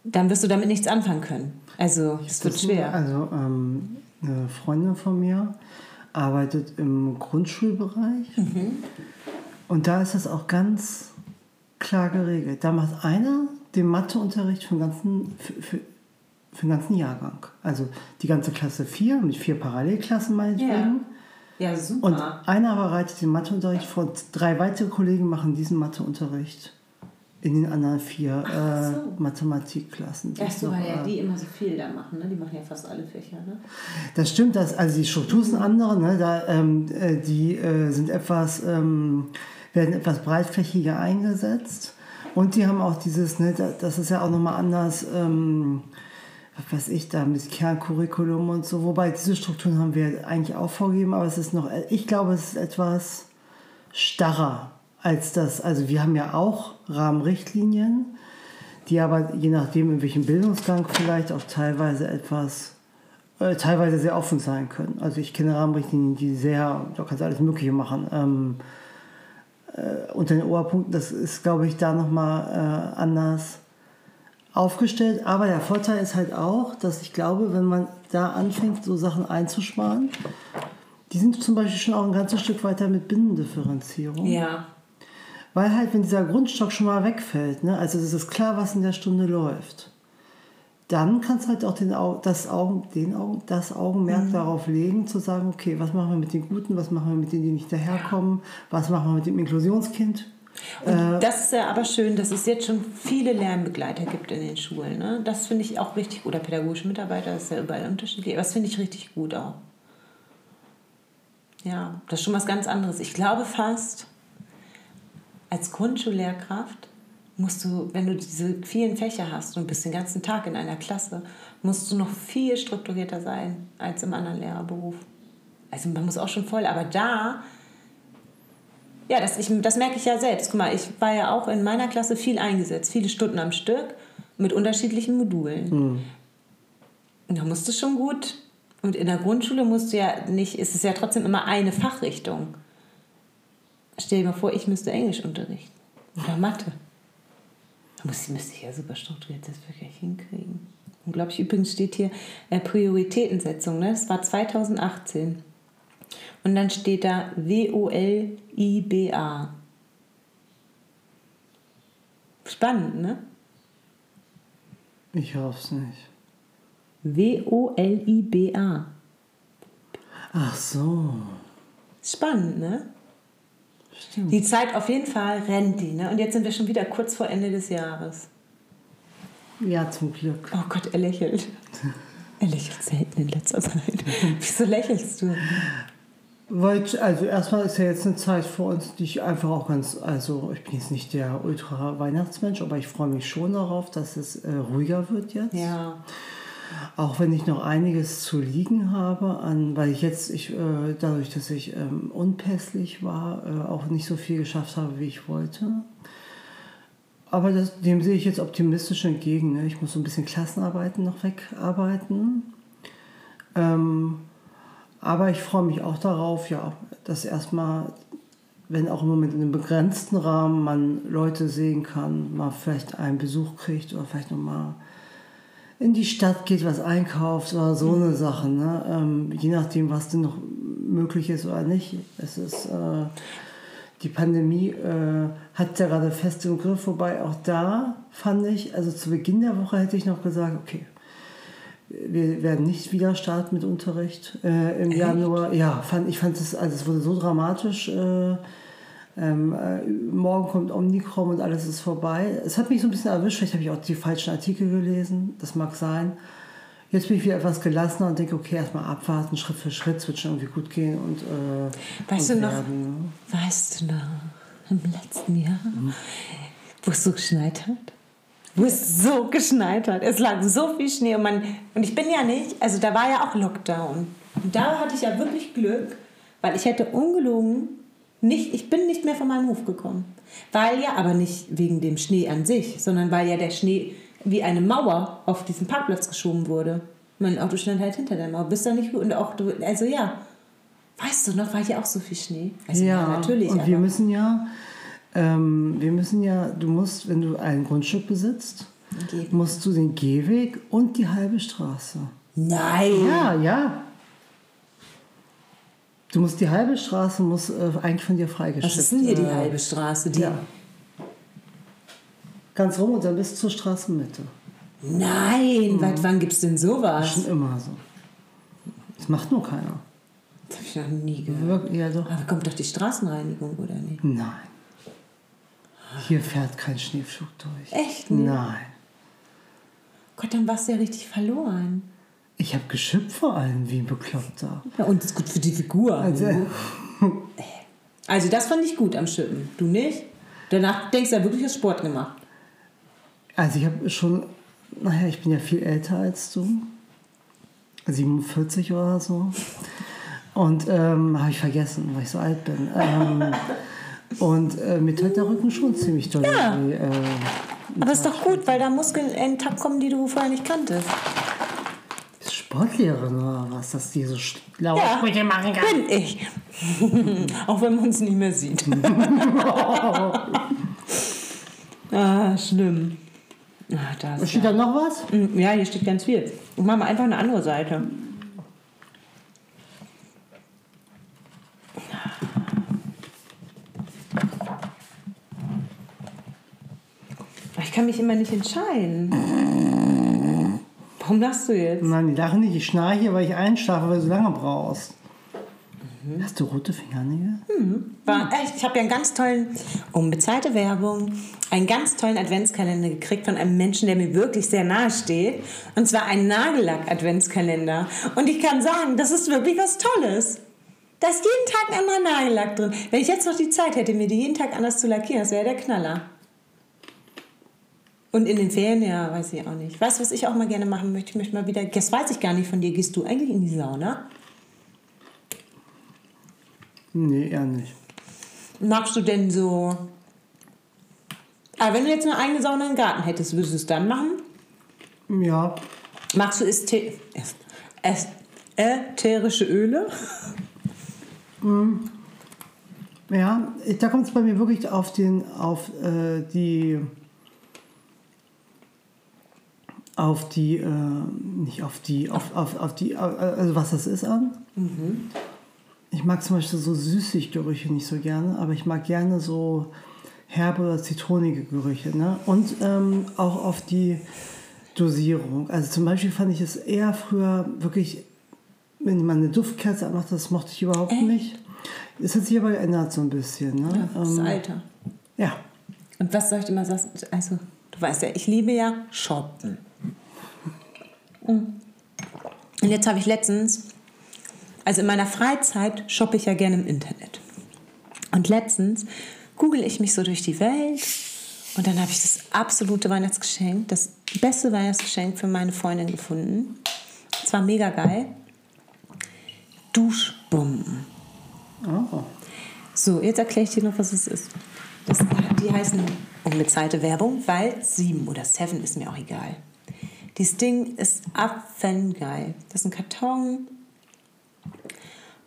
dann wirst du damit nichts anfangen können. Also es wird schwer. Also ähm, eine Freundin von mir arbeitet im Grundschulbereich Mhm. und da ist das auch ganz klar geregelt. Da macht einer den Matheunterricht für den ganzen, für, für, für den ganzen Jahrgang. Also die ganze Klasse 4 mit vier Parallelklassen meinetwegen. Ja, super. Und einer bereitet den Matheunterricht vor, drei weitere Kollegen machen diesen Matheunterricht in den anderen vier äh, Mathematikklassen. die Ach es so, weil ja äh, die immer so viel da machen, ne? Die machen ja fast alle Fächer, ne? Das stimmt, das, also die Struktur sind andere, ne? da, ähm, äh, die äh, sind etwas, ähm, werden etwas breitflächiger eingesetzt und die haben auch dieses, ne, da- das ist ja auch nochmal anders, ähm, was weiß ich da, mit Kerncurriculum und so, wobei diese Strukturen haben wir eigentlich auch vorgegeben, aber es ist noch, ich glaube, es ist etwas starrer als das, also wir haben ja auch Rahmenrichtlinien, die aber je nachdem, in welchem Bildungsgang vielleicht auch teilweise etwas, äh, teilweise sehr offen sein können. Also ich kenne Rahmenrichtlinien, die sehr, da kannst du alles Mögliche machen. Ähm, äh, unter den Oberpunkten, das ist, glaube ich, da nochmal äh, anders aufgestellt. Aber der Vorteil ist halt auch, dass ich glaube, wenn man da anfängt, so Sachen einzusparen, die sind zum Beispiel schon auch ein ganzes Stück weiter mit Binnendifferenzierung. Ja. Weil halt, wenn dieser Grundstock schon mal wegfällt, ne, also es ist klar, was in der Stunde läuft, dann kannst du halt auch den, das, Augen, den Augen, das Augenmerk darauf legen, zu sagen, okay, was machen wir mit den Guten, was machen wir mit denen, die nicht daherkommen, was machen wir mit dem Inklusionskind. Und das ist ja aber schön, dass es jetzt schon viele Lernbegleiter gibt in den Schulen. Ne? Das finde ich auch richtig gut. Oder pädagogische Mitarbeiter, das ist ja überall unterschiedlich. Aber das finde ich richtig gut auch. Ja, das ist schon was ganz anderes. Ich glaube fast, als Grundschullehrkraft musst du, wenn du diese vielen Fächer hast und bist den ganzen Tag in einer Klasse, musst du noch viel strukturierter sein als im anderen Lehrerberuf. Also man muss auch schon voll, aber da ja, das, ich, das merke ich ja selbst. Guck mal, ich war ja auch in meiner Klasse viel eingesetzt, viele Stunden am Stück mit unterschiedlichen Modulen. Und da musst du schon gut. Und in der Grundschule musst du ja nicht, ist es ja trotzdem immer eine Fachrichtung. Stell dir mal vor, ich müsste Englisch unterrichten oder Mathe. Da müsste ich ja super strukturiert das wirklich hinkriegen. Unglaublich. Übrigens steht hier äh, Prioritätensetzung. Ne? Das war 2018. Und dann steht da W-O-L-I-B-A. Spannend, ne? Ich hoffe es nicht. W-O-L-I-B-A. Ach so. Spannend, ne? Stimmt. Die Zeit auf jeden Fall rennt die, ne? Und jetzt sind wir schon wieder kurz vor Ende des Jahres. Ja, zum Glück. Oh Gott, er lächelt. Er lächelt selten in letzter Zeit. Wieso lächelst du? Weil, also erstmal ist ja jetzt eine Zeit für uns, die ich einfach auch ganz, also ich bin jetzt nicht der Ultra-Weihnachtsmensch, aber ich freue mich schon darauf, dass es äh, ruhiger wird jetzt. Ja. Auch wenn ich noch einiges zu liegen habe, an, weil ich jetzt, ich, äh, dadurch, dass ich ähm, unpässlich war, äh, auch nicht so viel geschafft habe, wie ich wollte. Aber das, dem sehe ich jetzt optimistisch entgegen. Ne? Ich muss so ein bisschen Klassenarbeiten noch wegarbeiten. Ähm, aber ich freue mich auch darauf, ja, dass erstmal, wenn auch im Moment in einem begrenzten Rahmen man Leute sehen kann, mal vielleicht einen Besuch kriegt oder vielleicht nochmal in die Stadt geht, was einkauft oder so eine Sache. Ne? Ähm, je nachdem, was denn noch möglich ist oder nicht. Es ist, äh, die Pandemie äh, hat ja gerade fest im Griff, wobei auch da fand ich, also zu Beginn der Woche hätte ich noch gesagt, okay, wir werden nicht wieder starten mit Unterricht äh, im Januar. Ja, fand, ich fand es, also es wurde so dramatisch. Äh, ähm, äh, morgen kommt Omikron und alles ist vorbei. Es hat mich so ein bisschen erwischt, vielleicht habe ich auch die falschen Artikel gelesen, das mag sein. Jetzt bin ich wieder etwas gelassener und denke, okay, erstmal abwarten, Schritt für Schritt, es wird schon irgendwie gut gehen und, äh, Weißt und du noch, werden, ne? weißt du noch, im letzten Jahr, wo es so geschneit hat? Wo es so geschneit hat. Es lag so viel Schnee und, man, und ich bin ja nicht, also da war ja auch Lockdown. Und da hatte ich ja wirklich Glück, weil ich hätte ungelogen nicht, ich bin nicht mehr von meinem Hof gekommen. Weil ja, aber nicht wegen dem Schnee an sich, sondern weil ja der Schnee wie eine Mauer auf diesen Parkplatz geschoben wurde. Mein Auto stand halt hinter der Mauer. Bist da nicht und auch du, also ja. Weißt du noch, war hier auch so viel Schnee? Also Ja, natürlich. und aber wir müssen ja, ähm, wir müssen ja, du musst, wenn du ein Grundstück besitzt, Gehweg. musst du den Gehweg und die halbe Straße. Nein. Ja, ja. Du musst die halbe Straße muss äh, eigentlich von dir freigestellt Was ist denn hier die äh, halbe Straße? Die Ja. Ganz rum und dann bis zur Straßenmitte. Nein, wann, wann gibt es denn sowas? Schon immer so. Das macht nur keiner. Das habe ich noch nie gehört. Ja doch. Aber kommt doch die Straßenreinigung, oder nicht? Nein. Hier fährt kein Schneepflug durch. Echt nicht? Nein. Gott, dann warst du ja richtig verloren. Ich habe geschimpft vor allem wie ein Bekloppter. Ja, und das ist gut für die Figur. Also, Also das fand ich gut am Schippen. Du nicht? Danach denkst du ja wirklich, hast Sport gemacht. also ich habe schon, naja, ich bin ja viel älter als du. 47 oder so. Und ähm, habe ich vergessen, weil ich so alt bin. Ähm, und äh, mir tut der Rücken schon ziemlich doll Ja. Äh, Aber ist doch gut, weil da Muskeln in den Takt kommen, die du vorher nicht kanntest. ist Sportlehrerin oder was, dass die so schlaue Ja, Sprüche machen kann. bin ich. Auch wenn man uns nicht mehr sieht. ah, schlimm. Ah, da ist Steht da noch was? Mm, Ja, hier steht ganz viel. Ich mache mal einfach eine andere Seite. Ich kann mich immer nicht entscheiden. Warum lachst du jetzt? Nein, die lachen nicht. Ich schnarche, weil ich einschlafe, weil du so lange brauchst. Hast du rote Fingernägel? War echt, ich habe ja einen ganz tollen, unbezahlte Werbung, einen ganz tollen Adventskalender gekriegt von einem Menschen, der mir wirklich sehr nahe steht. Und zwar einen Nagellack-Adventskalender. Und ich kann sagen, das ist wirklich was Tolles. Da ist jeden Tag ein anderer Nagellack drin. Wenn ich jetzt noch die Zeit hätte, mir die jeden Tag anders zu lackieren, das wäre der Knaller. Und in den Ferien, ja, weiß ich auch nicht. Weißt du, was ich auch mal gerne machen möchte? Ich möchte mal wieder, das weiß ich gar nicht von dir, gehst du eigentlich in die Sauna? Nee, eher nicht. Magst du denn so. Aber wenn du jetzt eine eigene Sauna im Garten hättest, würdest du es dann machen? Ja, Magst du Ästhe Äst- Äst- ätherische Öle? ja, ich- da kommt es bei mir wirklich auf den, auf äh, die, auf die, äh, nicht auf die, auf, auf, auf die, äh, also was das ist an. Ich mag zum Beispiel so Süßiggerüche nicht so gerne, aber ich mag gerne so herbe oder zitronige Gerüche. Ne? Und ähm, auch auf die Dosierung. Also zum Beispiel fand ich es eher früher wirklich, wenn man eine Duftkerze anmacht, das mochte ich überhaupt nicht. Es hat sich aber geändert so ein bisschen. Ne? Das Ähm, Alter. ja. Und was soll ich immer sagen? Also, du weißt ja, ich liebe ja Shoppen. Und jetzt habe ich letztens, also in meiner Freizeit shoppe ich ja gerne im Internet. Und letztens google ich mich so durch die Welt und dann habe ich das absolute Weihnachtsgeschenk, das beste Weihnachtsgeschenk für meine Freundin gefunden. Es war mega geil. Duschbomben. Oh. So, jetzt erkläre ich dir noch, was es ist. Das, die heißen unbezahlte Werbung, weil sieben oder seven ist mir auch egal. Dieses Ding ist affengeil. Das ist ein Karton.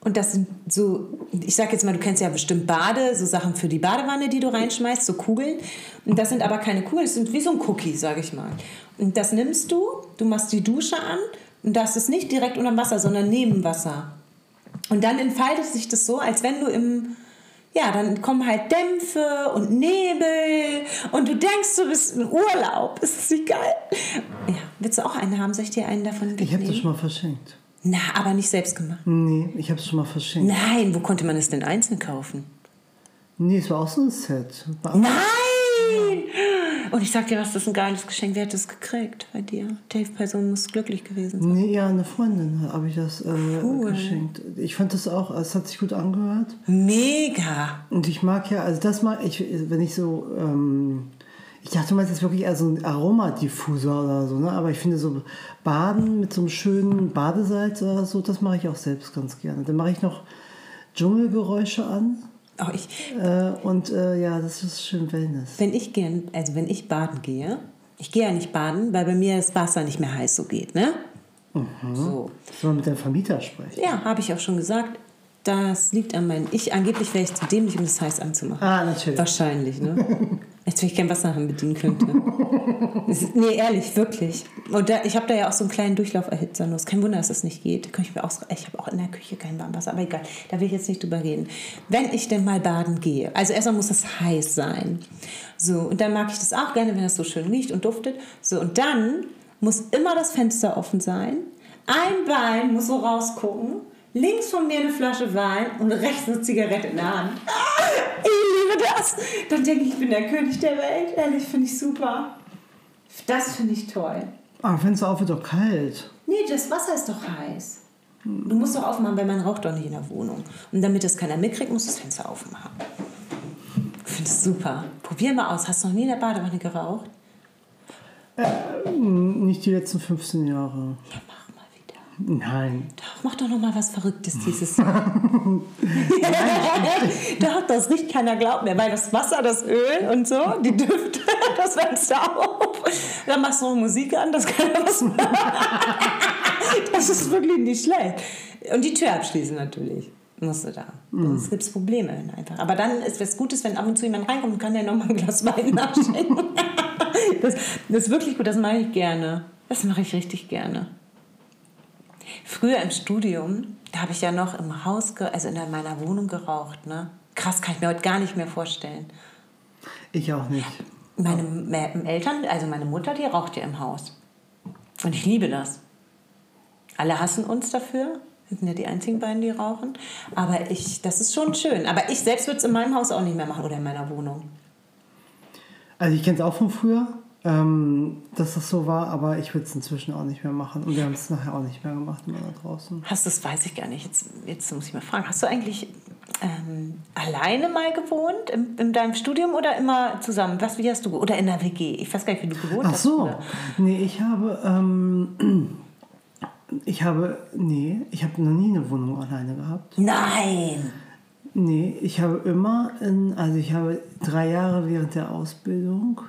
Und das sind so, ich sag jetzt mal, du kennst ja bestimmt Bade, so Sachen für die Badewanne, die du reinschmeißt, so Kugeln. Und das sind aber keine Kugeln, das sind wie so ein Cookie, sag ich mal. Und das nimmst du, du machst die Dusche an und das ist nicht direkt unter Wasser, sondern neben Wasser. Und dann entfaltet sich das so, als wenn du im, ja, dann kommen halt Dämpfe und Nebel und du denkst, du bist im Urlaub. Ist das nicht geil? Ja, willst du auch einen haben? Soll ich dir einen davon Ich habe das schon mal verschenkt. Na, aber nicht selbst gemacht. Nee, ich habe es schon mal verschenkt. Nein, wo konnte man es denn einzeln kaufen? Nee, es war auch so ein Set. Nein! Und ich sag dir was, das ist ein geiles Geschenk. Wer hat das gekriegt bei dir? Dave Person muss glücklich gewesen sein. Nee, ja, eine Freundin habe ich das äh, Cool. geschenkt. Ich fand das auch, es hat sich gut angehört. Mega! Und ich mag ja, also das mag ich, wenn ich so, ähm, ich dachte, du meinst jetzt wirklich eher so ein Aromadiffusor oder so, ne? Aber ich finde so Baden mit so einem schönen Badesalz oder so, das mache ich auch selbst ganz gerne. Dann mache ich noch Dschungelgeräusche an. Oh, ich, Äh, und äh, ja, das ist schön Wellness. wenn ich gern, also wenn ich baden gehe, ich gehe ja nicht baden, weil bei mir das Wasser nicht mehr heiß so geht, ne? So. Soll man mit deinem Vermieter sprechen? Ja, habe ich auch schon gesagt. Das liegt an meinen. Ich angeblich wäre ich zu dämlich, um das heiß anzumachen. Ah, natürlich. Wahrscheinlich, ne? Als wenn ich kein Wasser haben bedienen könnte. Nee, ehrlich, wirklich. Und da, ich habe da ja auch so einen kleinen Durchlauferhitzer. Ist kein Wunder, dass das nicht geht. Da kann ich mir auch, ich habe auch in der Küche kein Warmwasser, aber egal. Da will ich jetzt nicht drüber reden. Wenn ich denn mal baden gehe, also erstmal muss das heiß sein. So, und dann mag ich das auch gerne, wenn das so schön riecht und duftet. So, und dann muss immer das Fenster offen sein. Ein Bein muss so rausgucken. Links von mir eine Flasche Wein und rechts eine Zigarette in der Hand. Ah, ich liebe das. Dann denke ich, ich bin der König der Welt. Ehrlich, finde ich super. Das finde ich toll. Ah, Fenster auf wird doch kalt. Nee, das Wasser ist doch heiß. Du musst doch aufmachen, weil man raucht doch nicht in der Wohnung. Und damit das keiner mitkriegt, musst du das Fenster aufmachen. Ich finde es super. Probier mal aus. Hast du noch nie in der Badewanne geraucht? Nicht die letzten 15 Jahre. Ja, mach. Nein. Doch, mach doch noch mal was Verrücktes dieses Jahr. doch, das riecht keiner glaubt mehr, weil das Wasser, das Öl und so, die Düfte, das Fenster auf. Dann machst du noch Musik an, das kann was Das ist wirklich nicht schlecht. Und die Tür abschließen natürlich. Musst du da. Sonst gibt es Probleme einfach. Aber dann ist es Gutes, wenn ab und zu jemand reinkommt, kann der nochmal ein Glas Wein nachschenken. das, das ist wirklich gut, das mache ich gerne. Das mache ich richtig gerne. Früher im Studium, da habe ich ja noch im Haus, also in meiner Wohnung geraucht. Ne? Krass, kann ich mir heute gar nicht mehr vorstellen. Ich auch nicht. Meine Me- Eltern, also meine Mutter, die raucht ja im Haus. Und ich liebe das. Alle hassen uns dafür. Wir sind ja die einzigen beiden, die rauchen. Aber ich, das ist schon schön. Aber ich selbst würde es in meinem Haus auch nicht mehr machen oder in meiner Wohnung. Also ich kenne es auch von früher, ähm, dass das so war, aber ich würde es inzwischen auch nicht mehr machen. Und wir haben es nachher auch nicht mehr gemacht, immer da draußen. Hast du das, weiß ich gar nicht. Jetzt, jetzt muss ich mal fragen. Hast du eigentlich ähm, alleine mal gewohnt in, in deinem Studium oder immer zusammen? Was, wie hast du, oder in der WG? Ich weiß gar nicht, wie du gewohnt Ach hast. so. früher. Nee, ich habe, ähm, ich habe, nee, ich habe noch nie eine Wohnung alleine gehabt. Nein! Nee, ich habe immer, in, also ich habe drei Jahre während der Ausbildung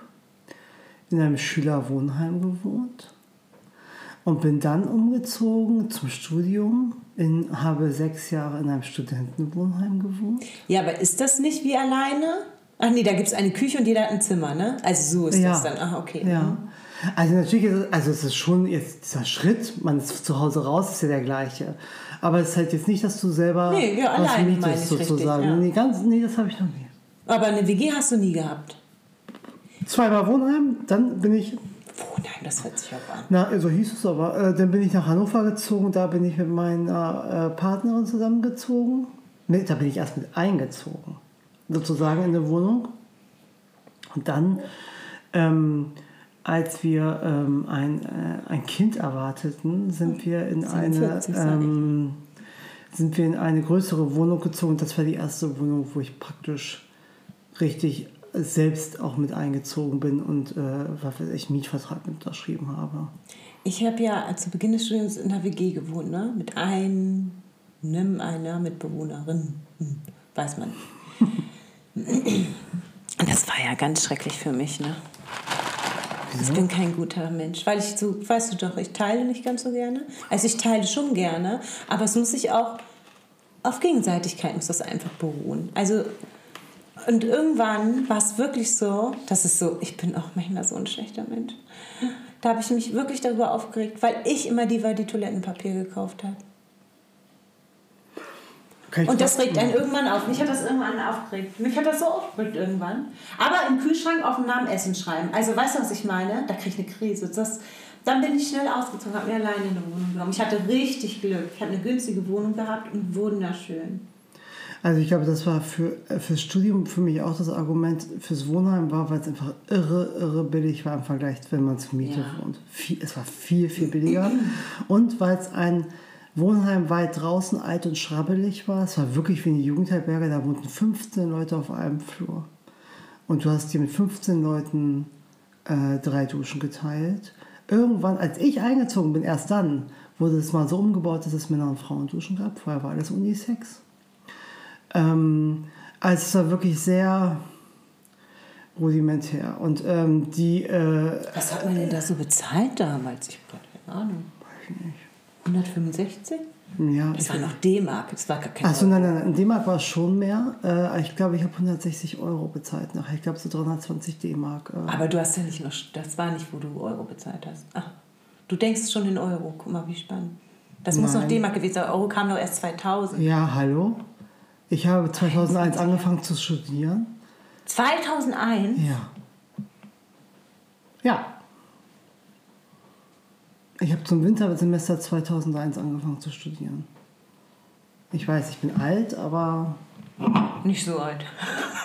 in einem Schülerwohnheim gewohnt und bin dann umgezogen zum Studium, in, habe sechs Jahre in einem Studentenwohnheim gewohnt. Ja, aber ist das nicht wie alleine? Ach nee, da gibt es eine Küche und jeder hat ein Zimmer, ne? Also so ist Ja. das dann. Ach, okay. Ja. Also natürlich ist es, also es ist schon jetzt dieser Schritt, man ist zu Hause raus, ist ja der gleiche. Aber es ist halt jetzt nicht, dass du selber Nee, ja, was alleine mietest, meine ich richtig, sozusagen. ja. Nee, ganz, nee, das habe ich noch nie. Aber eine WG hast du nie gehabt. Zweimal Wohnheim, dann bin ich Oh nein, das hört sich auch an. Na, so hieß es aber. Äh, dann bin ich nach Hannover gezogen, da bin ich mit meiner äh, Partnerin zusammengezogen. Mit, da bin ich erst mit eingezogen, sozusagen in eine Wohnung. Und dann, ähm, als wir ähm, ein, äh, ein Kind erwarteten, sind wir in eine 47, sag ich. ähm, sind wir in eine größere Wohnung gezogen. Das war die erste Wohnung, wo ich praktisch richtig selbst auch mit eingezogen bin und äh, was weiß ich, Mietvertrag mit unterschrieben habe. Ich habe ja zu Beginn des Studiums in der WG gewohnt, ne? Mit einem, einer Mitbewohnerin. Hm, weiß man. Und das war ja ganz schrecklich für mich, ne? Ich bin kein guter Mensch, weil ich so, weißt du doch, ich teile nicht ganz so gerne. Also ich teile schon gerne, aber es muss sich auch auf Gegenseitigkeit muss das einfach beruhen. Also und irgendwann war es wirklich so, dass es so, ich bin auch manchmal so ein schlechter Mensch. Da habe ich mich wirklich darüber aufgeregt, weil ich immer die war, die Toilettenpapier gekauft hat. Und das regt einen irgendwann auf. Mich hat das irgendwann aufgeregt. Mich hat das so aufgeregt irgendwann. Aber im Kühlschrank auf den Namen Essen schreiben. Also weißt du, was ich meine? Da kriege ich eine Krise. Das, dann bin ich schnell ausgezogen, habe mir alleine eine Wohnung genommen. Ich hatte richtig Glück. Ich habe eine günstige Wohnung gehabt und wunderschön. Also ich glaube, das war für äh, fürs Studium für mich auch das Argument fürs Wohnheim war, weil es einfach irre, irre billig war im Vergleich, wenn man zur Miete Ja. wohnt. Viel, es war viel, viel billiger. und weil es ein Wohnheim weit draußen, alt und schrabbelig war. Es war wirklich wie eine Jugendherberge, da wohnten 15 Leute auf einem Flur. Und du hast dir mit 15 Leuten äh, drei Duschen geteilt. Irgendwann, als ich eingezogen bin, erst dann, wurde es mal so umgebaut, dass es Männer- und Frauenduschen gab. Vorher war alles Unisex. Ähm, also es war wirklich sehr rudimentär. Und ähm, die, äh, Was hat man denn da so bezahlt damals? Ich habe keine Ahnung. 165? ja, Das ich, war noch D-Mark. Das war gar kein achso, nein, nein, nein, in D-Mark war es schon mehr. Äh, ich glaube, ich habe 160 Euro bezahlt nachher. Ich glaube, so 320 D-Mark. Äh. Aber du hast ja nicht noch, das war nicht, wo du Euro bezahlt hast. Ach, du denkst schon in Euro. Guck mal, wie spannend. Das muss noch Nein. D-Mark gewesen sein. Euro kam doch erst 2000. Ja, hallo? Ich habe 2001 angefangen zu studieren. 2001? Ja. Ja. Ich habe zum Wintersemester 2001 angefangen zu studieren. Ich weiß, ich bin alt, aber Nicht so alt.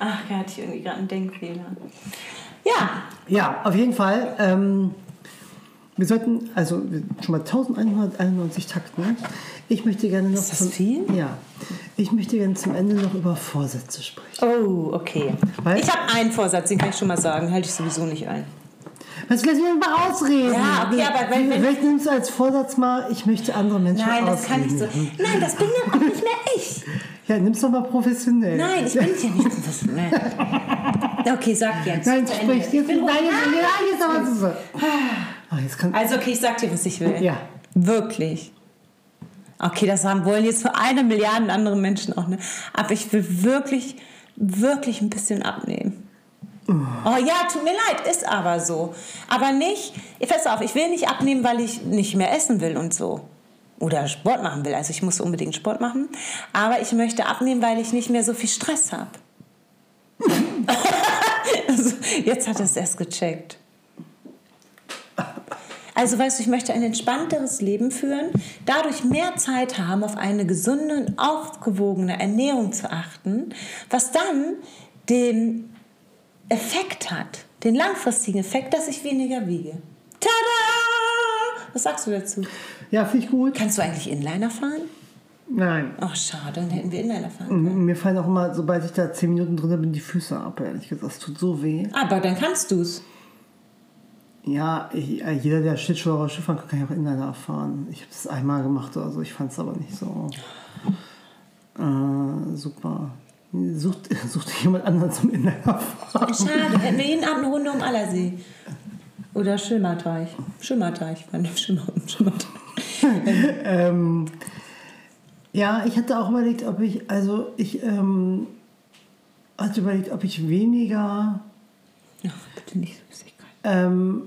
Ach, da hatte ich irgendwie gerade einen Denkfehler. Ja, ja, auf jeden Fall. Ähm, wir sollten, also schon mal 1191 Takte. Ne? Ich möchte gerne noch Ist das zum, viel? Ja, ich möchte gerne zum Ende noch über Vorsätze sprechen. Oh, okay. Weil- ich habe einen Vorsatz, den kann ich schon mal sagen, halte ich sowieso nicht ein. Was lass mich mal ausreden? Ja, okay, aber wenn- wenn- Vielleicht nimmst du als Vorsatz mal, ich möchte andere Menschen Nein, das ausreden. kann ich so. Nein, das bin dann auch nicht mehr ich. Ja, nimm's doch mal professionell. Nein, ich bin ja nicht professionell. Okay, sag jetzt. Nein, sprich jetzt. Nein, jetzt, nein, jetzt aber so. Kann, Also, okay, ich sag dir, was ich will. Ja. Wirklich. Okay, das haben wollen jetzt für eine Milliarde andere Menschen auch, ne? Aber ich will wirklich, wirklich ein bisschen abnehmen. Oh ja, tut mir leid, ist aber so. Aber nicht, pass auf, ich will nicht abnehmen, weil ich nicht mehr essen will und so. Oder Sport machen will. Also ich muss unbedingt Sport machen. Aber ich möchte abnehmen, weil ich nicht mehr so viel Stress habe. also, jetzt hat er es erst gecheckt. Also weißt du, ich möchte ein entspannteres Leben führen, dadurch mehr Zeit haben, auf eine gesunde und aufgewogene Ernährung zu achten, was dann den Effekt hat, den langfristigen Effekt, dass ich weniger wiege. Tada! Was sagst du dazu? ja, finde ich gut. Kannst du eigentlich Inliner fahren? Nein. Ach, schade, dann hätten wir Inliner fahren können. Mir fallen auch immer, sobald ich da 10 Minuten drin bin, die Füße ab, ehrlich gesagt. Das tut so weh. Aber dann kannst du's. Ja, äh, jeder, der Schlittschuh oder kann, kann ja auch Inliner fahren. Ich habe das einmal gemacht oder so. Ich fand es aber nicht so äh, super. Sucht, sucht jemand anderen zum Inliner fahren. Schade, hätten wir jeden Abend eine Runde um Allersee. Oder Schimmerteich. Schimmerteich, fand ich Schimmer, Schimmerteich. ähm, ja, ich hatte auch überlegt, ob ich, also ich ähm, hatte überlegt, ob ich weniger Ach, bitte nicht Süßigkeit. ähm,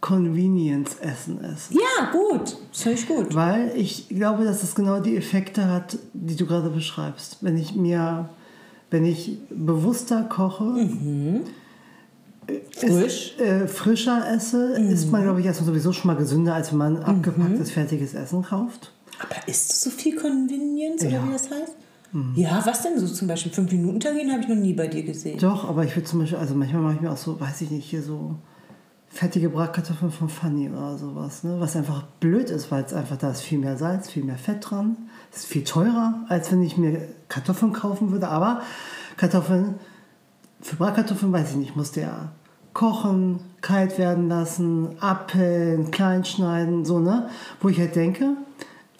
Convenience-Essen esse. Ja, gut. Das finde ich gut. Weil ich glaube, dass es genau die Effekte hat, die du gerade beschreibst. Wenn ich mir, wenn ich bewusster koche, Frisch. Ist, äh, frischer esse, ist man, glaube ich, erstmal sowieso schon mal gesünder, als wenn man abgepacktes, fertiges Essen kauft. Aber ist so viel Convenience oder Ja. wie das heißt? Ja, was denn so zum Beispiel? Fünf Minuten Terrinen habe ich noch nie bei dir gesehen. Doch, aber ich würde zum Beispiel, also manchmal mache ich mir auch so, weiß ich nicht, hier so fettige Bratkartoffeln von Fanny oder sowas, ne? Was einfach blöd ist, weil es einfach, da ist viel mehr Salz, viel mehr Fett dran. Ist viel teurer, als wenn ich mir Kartoffeln kaufen würde. Aber Kartoffeln, für Bratkartoffeln weiß ich nicht, musste ja kochen, kalt werden lassen, abpellen, klein schneiden, so, ne? Wo ich halt denke,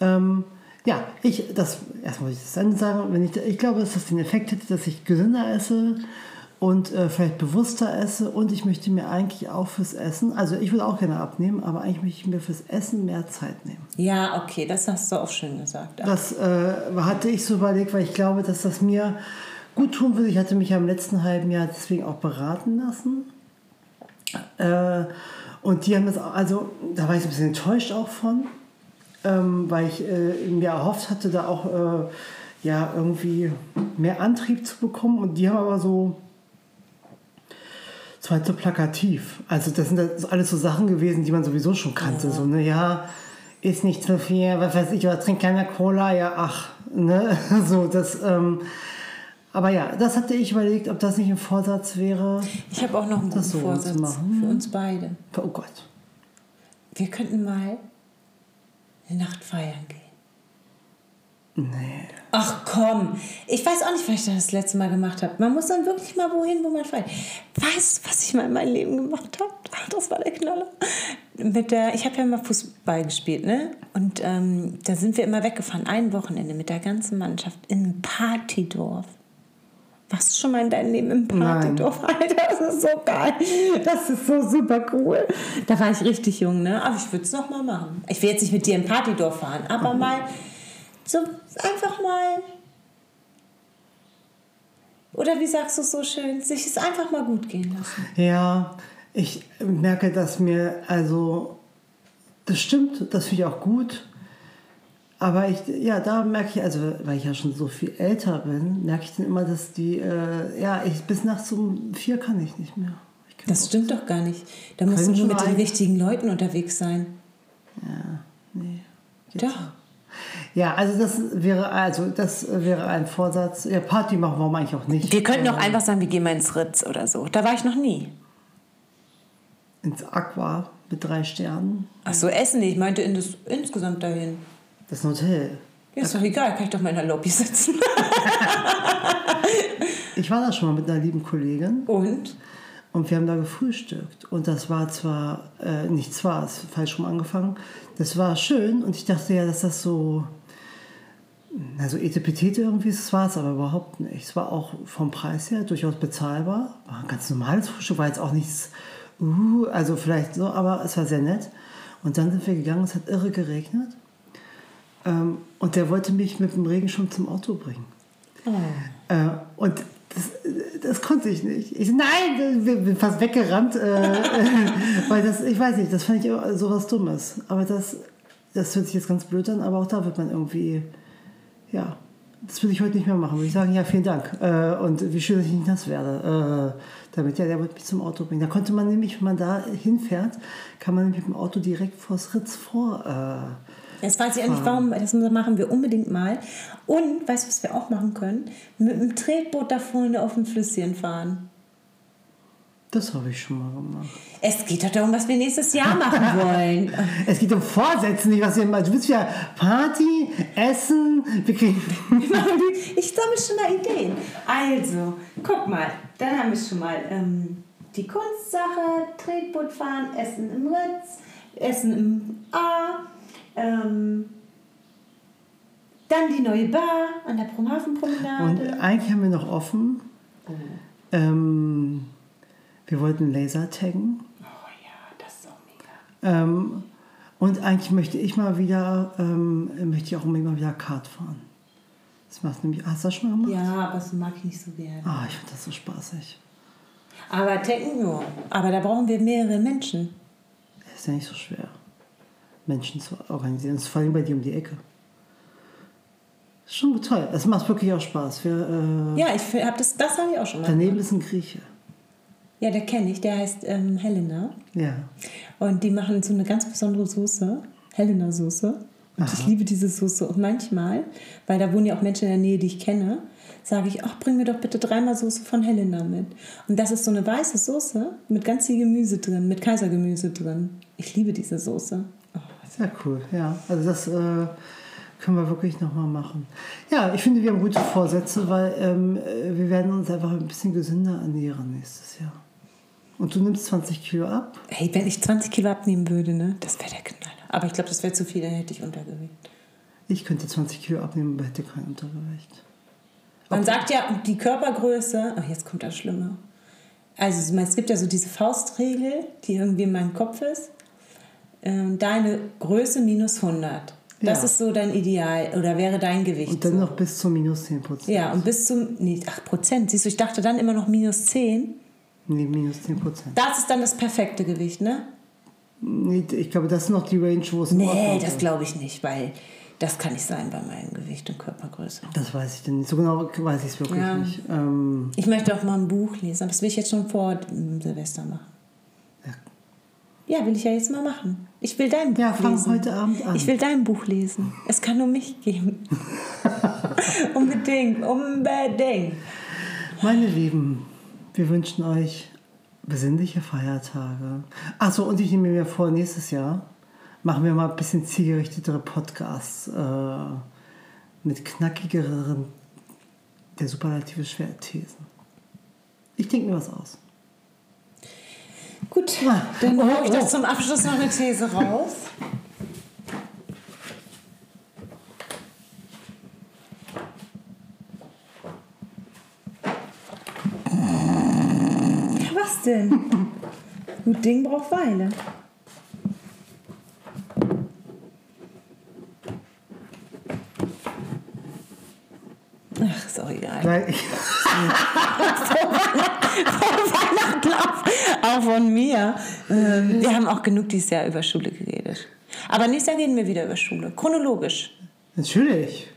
ähm, ja, ich, das, erstmal muss ich das Ende sagen, wenn ich, ich glaube, dass das den Effekt hätte, dass ich gesünder esse und äh, vielleicht bewusster esse und ich möchte mir eigentlich auch fürs Essen, also ich würde auch gerne abnehmen, aber eigentlich möchte ich mir fürs Essen mehr Zeit nehmen. Ja, okay, das hast du auch schön gesagt. Das äh, hatte ich so überlegt, weil ich glaube, dass das mir gut tun würde. Ich hatte mich ja im letzten halben Jahr deswegen auch beraten lassen. Äh, und die haben das, also da war ich ein bisschen enttäuscht auch von, ähm, weil ich äh, mir erhofft hatte, da auch äh, ja irgendwie mehr Antrieb zu bekommen. Und die haben aber so, es war halt so plakativ. Also das sind das alles so Sachen gewesen, die man sowieso schon kannte. So, ne, ja, ist nicht zu viel, was weiß ich, oder trink keine Cola, ja, ach, ne, so, das, ähm, aber ja, das hatte ich überlegt, ob das nicht ein Vorsatz wäre. Ich habe auch noch einen guten so Vorsatz zu machen. für uns beide. Oh Gott. Wir könnten mal eine Nacht feiern gehen. Nee. Ach komm, ich weiß auch nicht, was ich da das letzte Mal gemacht habe. Man muss dann wirklich mal wohin, wo man feiert. Weißt du, was ich mal in meinem Leben gemacht habe? Das war der Knaller. Mit der, ich habe ja mal Fußball gespielt, ne? Und ähm, da sind wir immer weggefahren, ein Wochenende mit der ganzen Mannschaft in ein Partydorf. Warst du schon mal in deinem Leben im Partydorf? Alter, das ist so geil. Das ist so super cool. Da war ich richtig jung, ne? Aber ich würde es noch mal machen. Ich will jetzt nicht mit dir im Partydorf fahren, aber mal so einfach mal. Oder wie sagst du es so schön? Sich es einfach mal gut gehen lassen. Ja, ich merke, dass mir, also, das stimmt, das finde ich auch gut. Aber ich, ja, da merke ich, also, weil ich ja schon so viel älter bin, merke ich dann immer, dass die, äh, ja, ich, bis nachts um vier kann ich nicht mehr. Ich Das stimmt doch gar nicht. Da musst du nur mit den richtigen Leuten unterwegs sein. Ja, nee. Doch. Ja, also das wäre also das wäre ein Vorsatz. Ja, Party machen warum eigentlich auch nicht. Wir könnten auch Äh, einfach sagen, wir gehen mal ins Ritz oder so. Da war ich noch nie. ins Aqua mit drei Sternen. Ach so, Essen nicht. Ich meinte in das, insgesamt dahin. Das ist ein Hotel. Ja, ist doch egal, kann ich doch mal in der Lobby sitzen. Ich war da schon mal mit einer lieben Kollegin Und? Und wir haben da gefrühstückt. Und das war zwar, äh, nicht zwar, ist falsch rum angefangen, das war schön und ich dachte ja, dass das so, also Etepetete irgendwie das war es aber überhaupt nicht. Es war auch vom Preis her durchaus bezahlbar. War ein ganz normales Frühstück, war jetzt auch nichts, uh, also vielleicht so, aber es war sehr nett. Und dann sind wir gegangen, es hat irre geregnet. Ähm, und der wollte mich mit dem Regenschirm zum Auto bringen. Äh, und das, konnte ich nicht. Ich nein, ich bin fast weggerannt, äh, weil das, ich weiß nicht, das fand ich sowas Dummes. Aber das, das hört sich jetzt ganz blöd an, aber auch da wird man irgendwie, ja, das würde ich heute nicht mehr machen. Würde ich sagen, ja, vielen Dank. Äh, und wie schön, dass ich nicht nass werde. Äh, damit, ja, der wollte mich zum Auto bringen. Da konnte man nämlich, wenn man da hinfährt, kann man mit dem Auto direkt vors Ritz vor. Äh, Jetzt weiß ich auch nicht, warum. Das machen wir unbedingt mal. Und, weißt du, was wir auch machen können? Mit einem Tretboot da vorne auf dem Flüsschen fahren. das habe ich schon mal gemacht. Es geht doch darum, was wir nächstes Jahr machen wollen. Es geht um Vorsätze, nicht was ihr macht. Du willst ja Party, Essen, wir kriegen. Ich sammle schon mal Ideen. Also, guck mal, dann haben wir schon mal ähm, die Kunstsache, Tretboot fahren, Essen im Ritz, Essen im A, ähm, dann die neue Bar an der Und Brumhafenpromenade. eigentlich haben wir noch offen. Ähm, wir wollten Laser taggen. Oh ja, das ist auch mega. Ähm, und eigentlich möchte ich mal wieder, ähm, möchte ich auch mal wieder Kart fahren. Das macht nämlich, hast du das schon mal gemacht? Ja, aber das mag ich nicht so gerne. Ah, ich finde das so spaßig. Aber Tekken, ja. Aber da brauchen wir mehrere Menschen. Ist ja nicht so schwer, Menschen zu organisieren. Das ist vor allem bei dir um die Ecke. Ist schon toll. Es macht wirklich auch Spaß. Wir, äh, Ja, ich hab das, das habe ich auch schon mal. daneben ist ein Grieche. Ja, der kenne ich. Der heißt ähm, Helena. Ja. Und die machen so eine ganz besondere Soße, Helena-Soße. Und ich liebe diese Soße. Und manchmal, weil da wohnen ja auch Menschen in der Nähe, die ich kenne, sage ich, ach, bring mir doch bitte dreimal Soße von Helena mit. Und das ist so eine weiße Soße mit ganz viel Gemüse drin, mit Kaisergemüse drin. Ich liebe diese Soße. Sehr cool, ja. Also das äh, können wir wirklich nochmal machen. Ja, ich finde, wir haben gute Vorsätze, weil ähm, äh, wir werden uns einfach ein bisschen gesünder ernähren nächstes Jahr. Und du nimmst 20 Kilo ab? Hey, wenn ich 20 Kilo abnehmen würde, ne, das wäre der Knaller. Aber ich glaube, das wäre zu viel, dann hätte ich Untergewicht. Ich könnte 20 Kilo abnehmen, aber hätte kein Untergewicht. Man sagt ja, die Körpergröße, ach, jetzt kommt das Schlimme. Also es gibt ja so diese Faustregel, die irgendwie in meinem Kopf ist. Ähm, Deine Größe minus 100. Das Ja. ist so dein Ideal oder wäre dein Gewicht. Und dann so. noch bis zu minus 10 Prozent. Ja, und bis zum, nee, 8 Prozent. Siehst du, ich dachte dann immer noch minus 10. Nee, minus 10 Prozent. Das ist dann das perfekte Gewicht, ne? Nee, ich glaube, das ist noch die Range, wo es Nee, das glaube ich nicht, weil das kann nicht sein bei meinem Gewicht und Körpergröße. Das weiß ich denn nicht. So genau weiß ich es wirklich Ja. nicht. Ähm, Ich möchte auch mal ein Buch lesen, aber das will ich jetzt schon vor Silvester machen. Ja, will ich ja jetzt mal machen. Ich will dein Buch Ja, fang lesen. heute Abend an. Ich will dein Buch lesen. Es kann nur mich geben. unbedingt, unbedingt. Meine Lieben, wir wünschen euch besinnliche Feiertage. Achso, und ich nehme mir vor, nächstes Jahr machen wir mal ein bisschen zielgerichtetere Podcasts äh, mit knackigeren, der superlative Schwerthesen. Ich denke mir was aus. Gut, dann oh, ich doch zum Abschluss noch eine These raus. Was denn? Gut Ding braucht Weile. Ach, ist auch egal. Weil ich, Weihnachten auch, auch von mir. Ähm, wir haben auch genug dieses Jahr über Schule geredet. Aber nächstes Jahr reden wir wieder über Schule. Chronologisch. natürlich.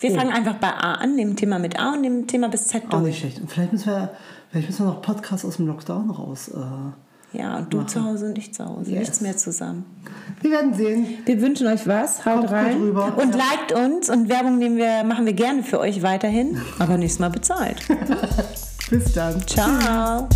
Wir fangen einfach bei A an, nehmen Thema mit A und nehmen Thema bis Z Auch durch. nicht schlecht. Und vielleicht müssen wir, vielleicht müssen wir noch Podcasts aus dem Lockdown raus. Äh, Ja, und du zu Hause und ich zu Hause. Yes. Nichts mehr zusammen. Wir werden sehen. Wir wünschen euch was. Haut Kommt rein. rüber. Und Ja. liked uns. Und Werbung nehmen wir, machen wir gerne für euch weiterhin. Aber nächstes Mal bezahlt. Bis dann. Ciao.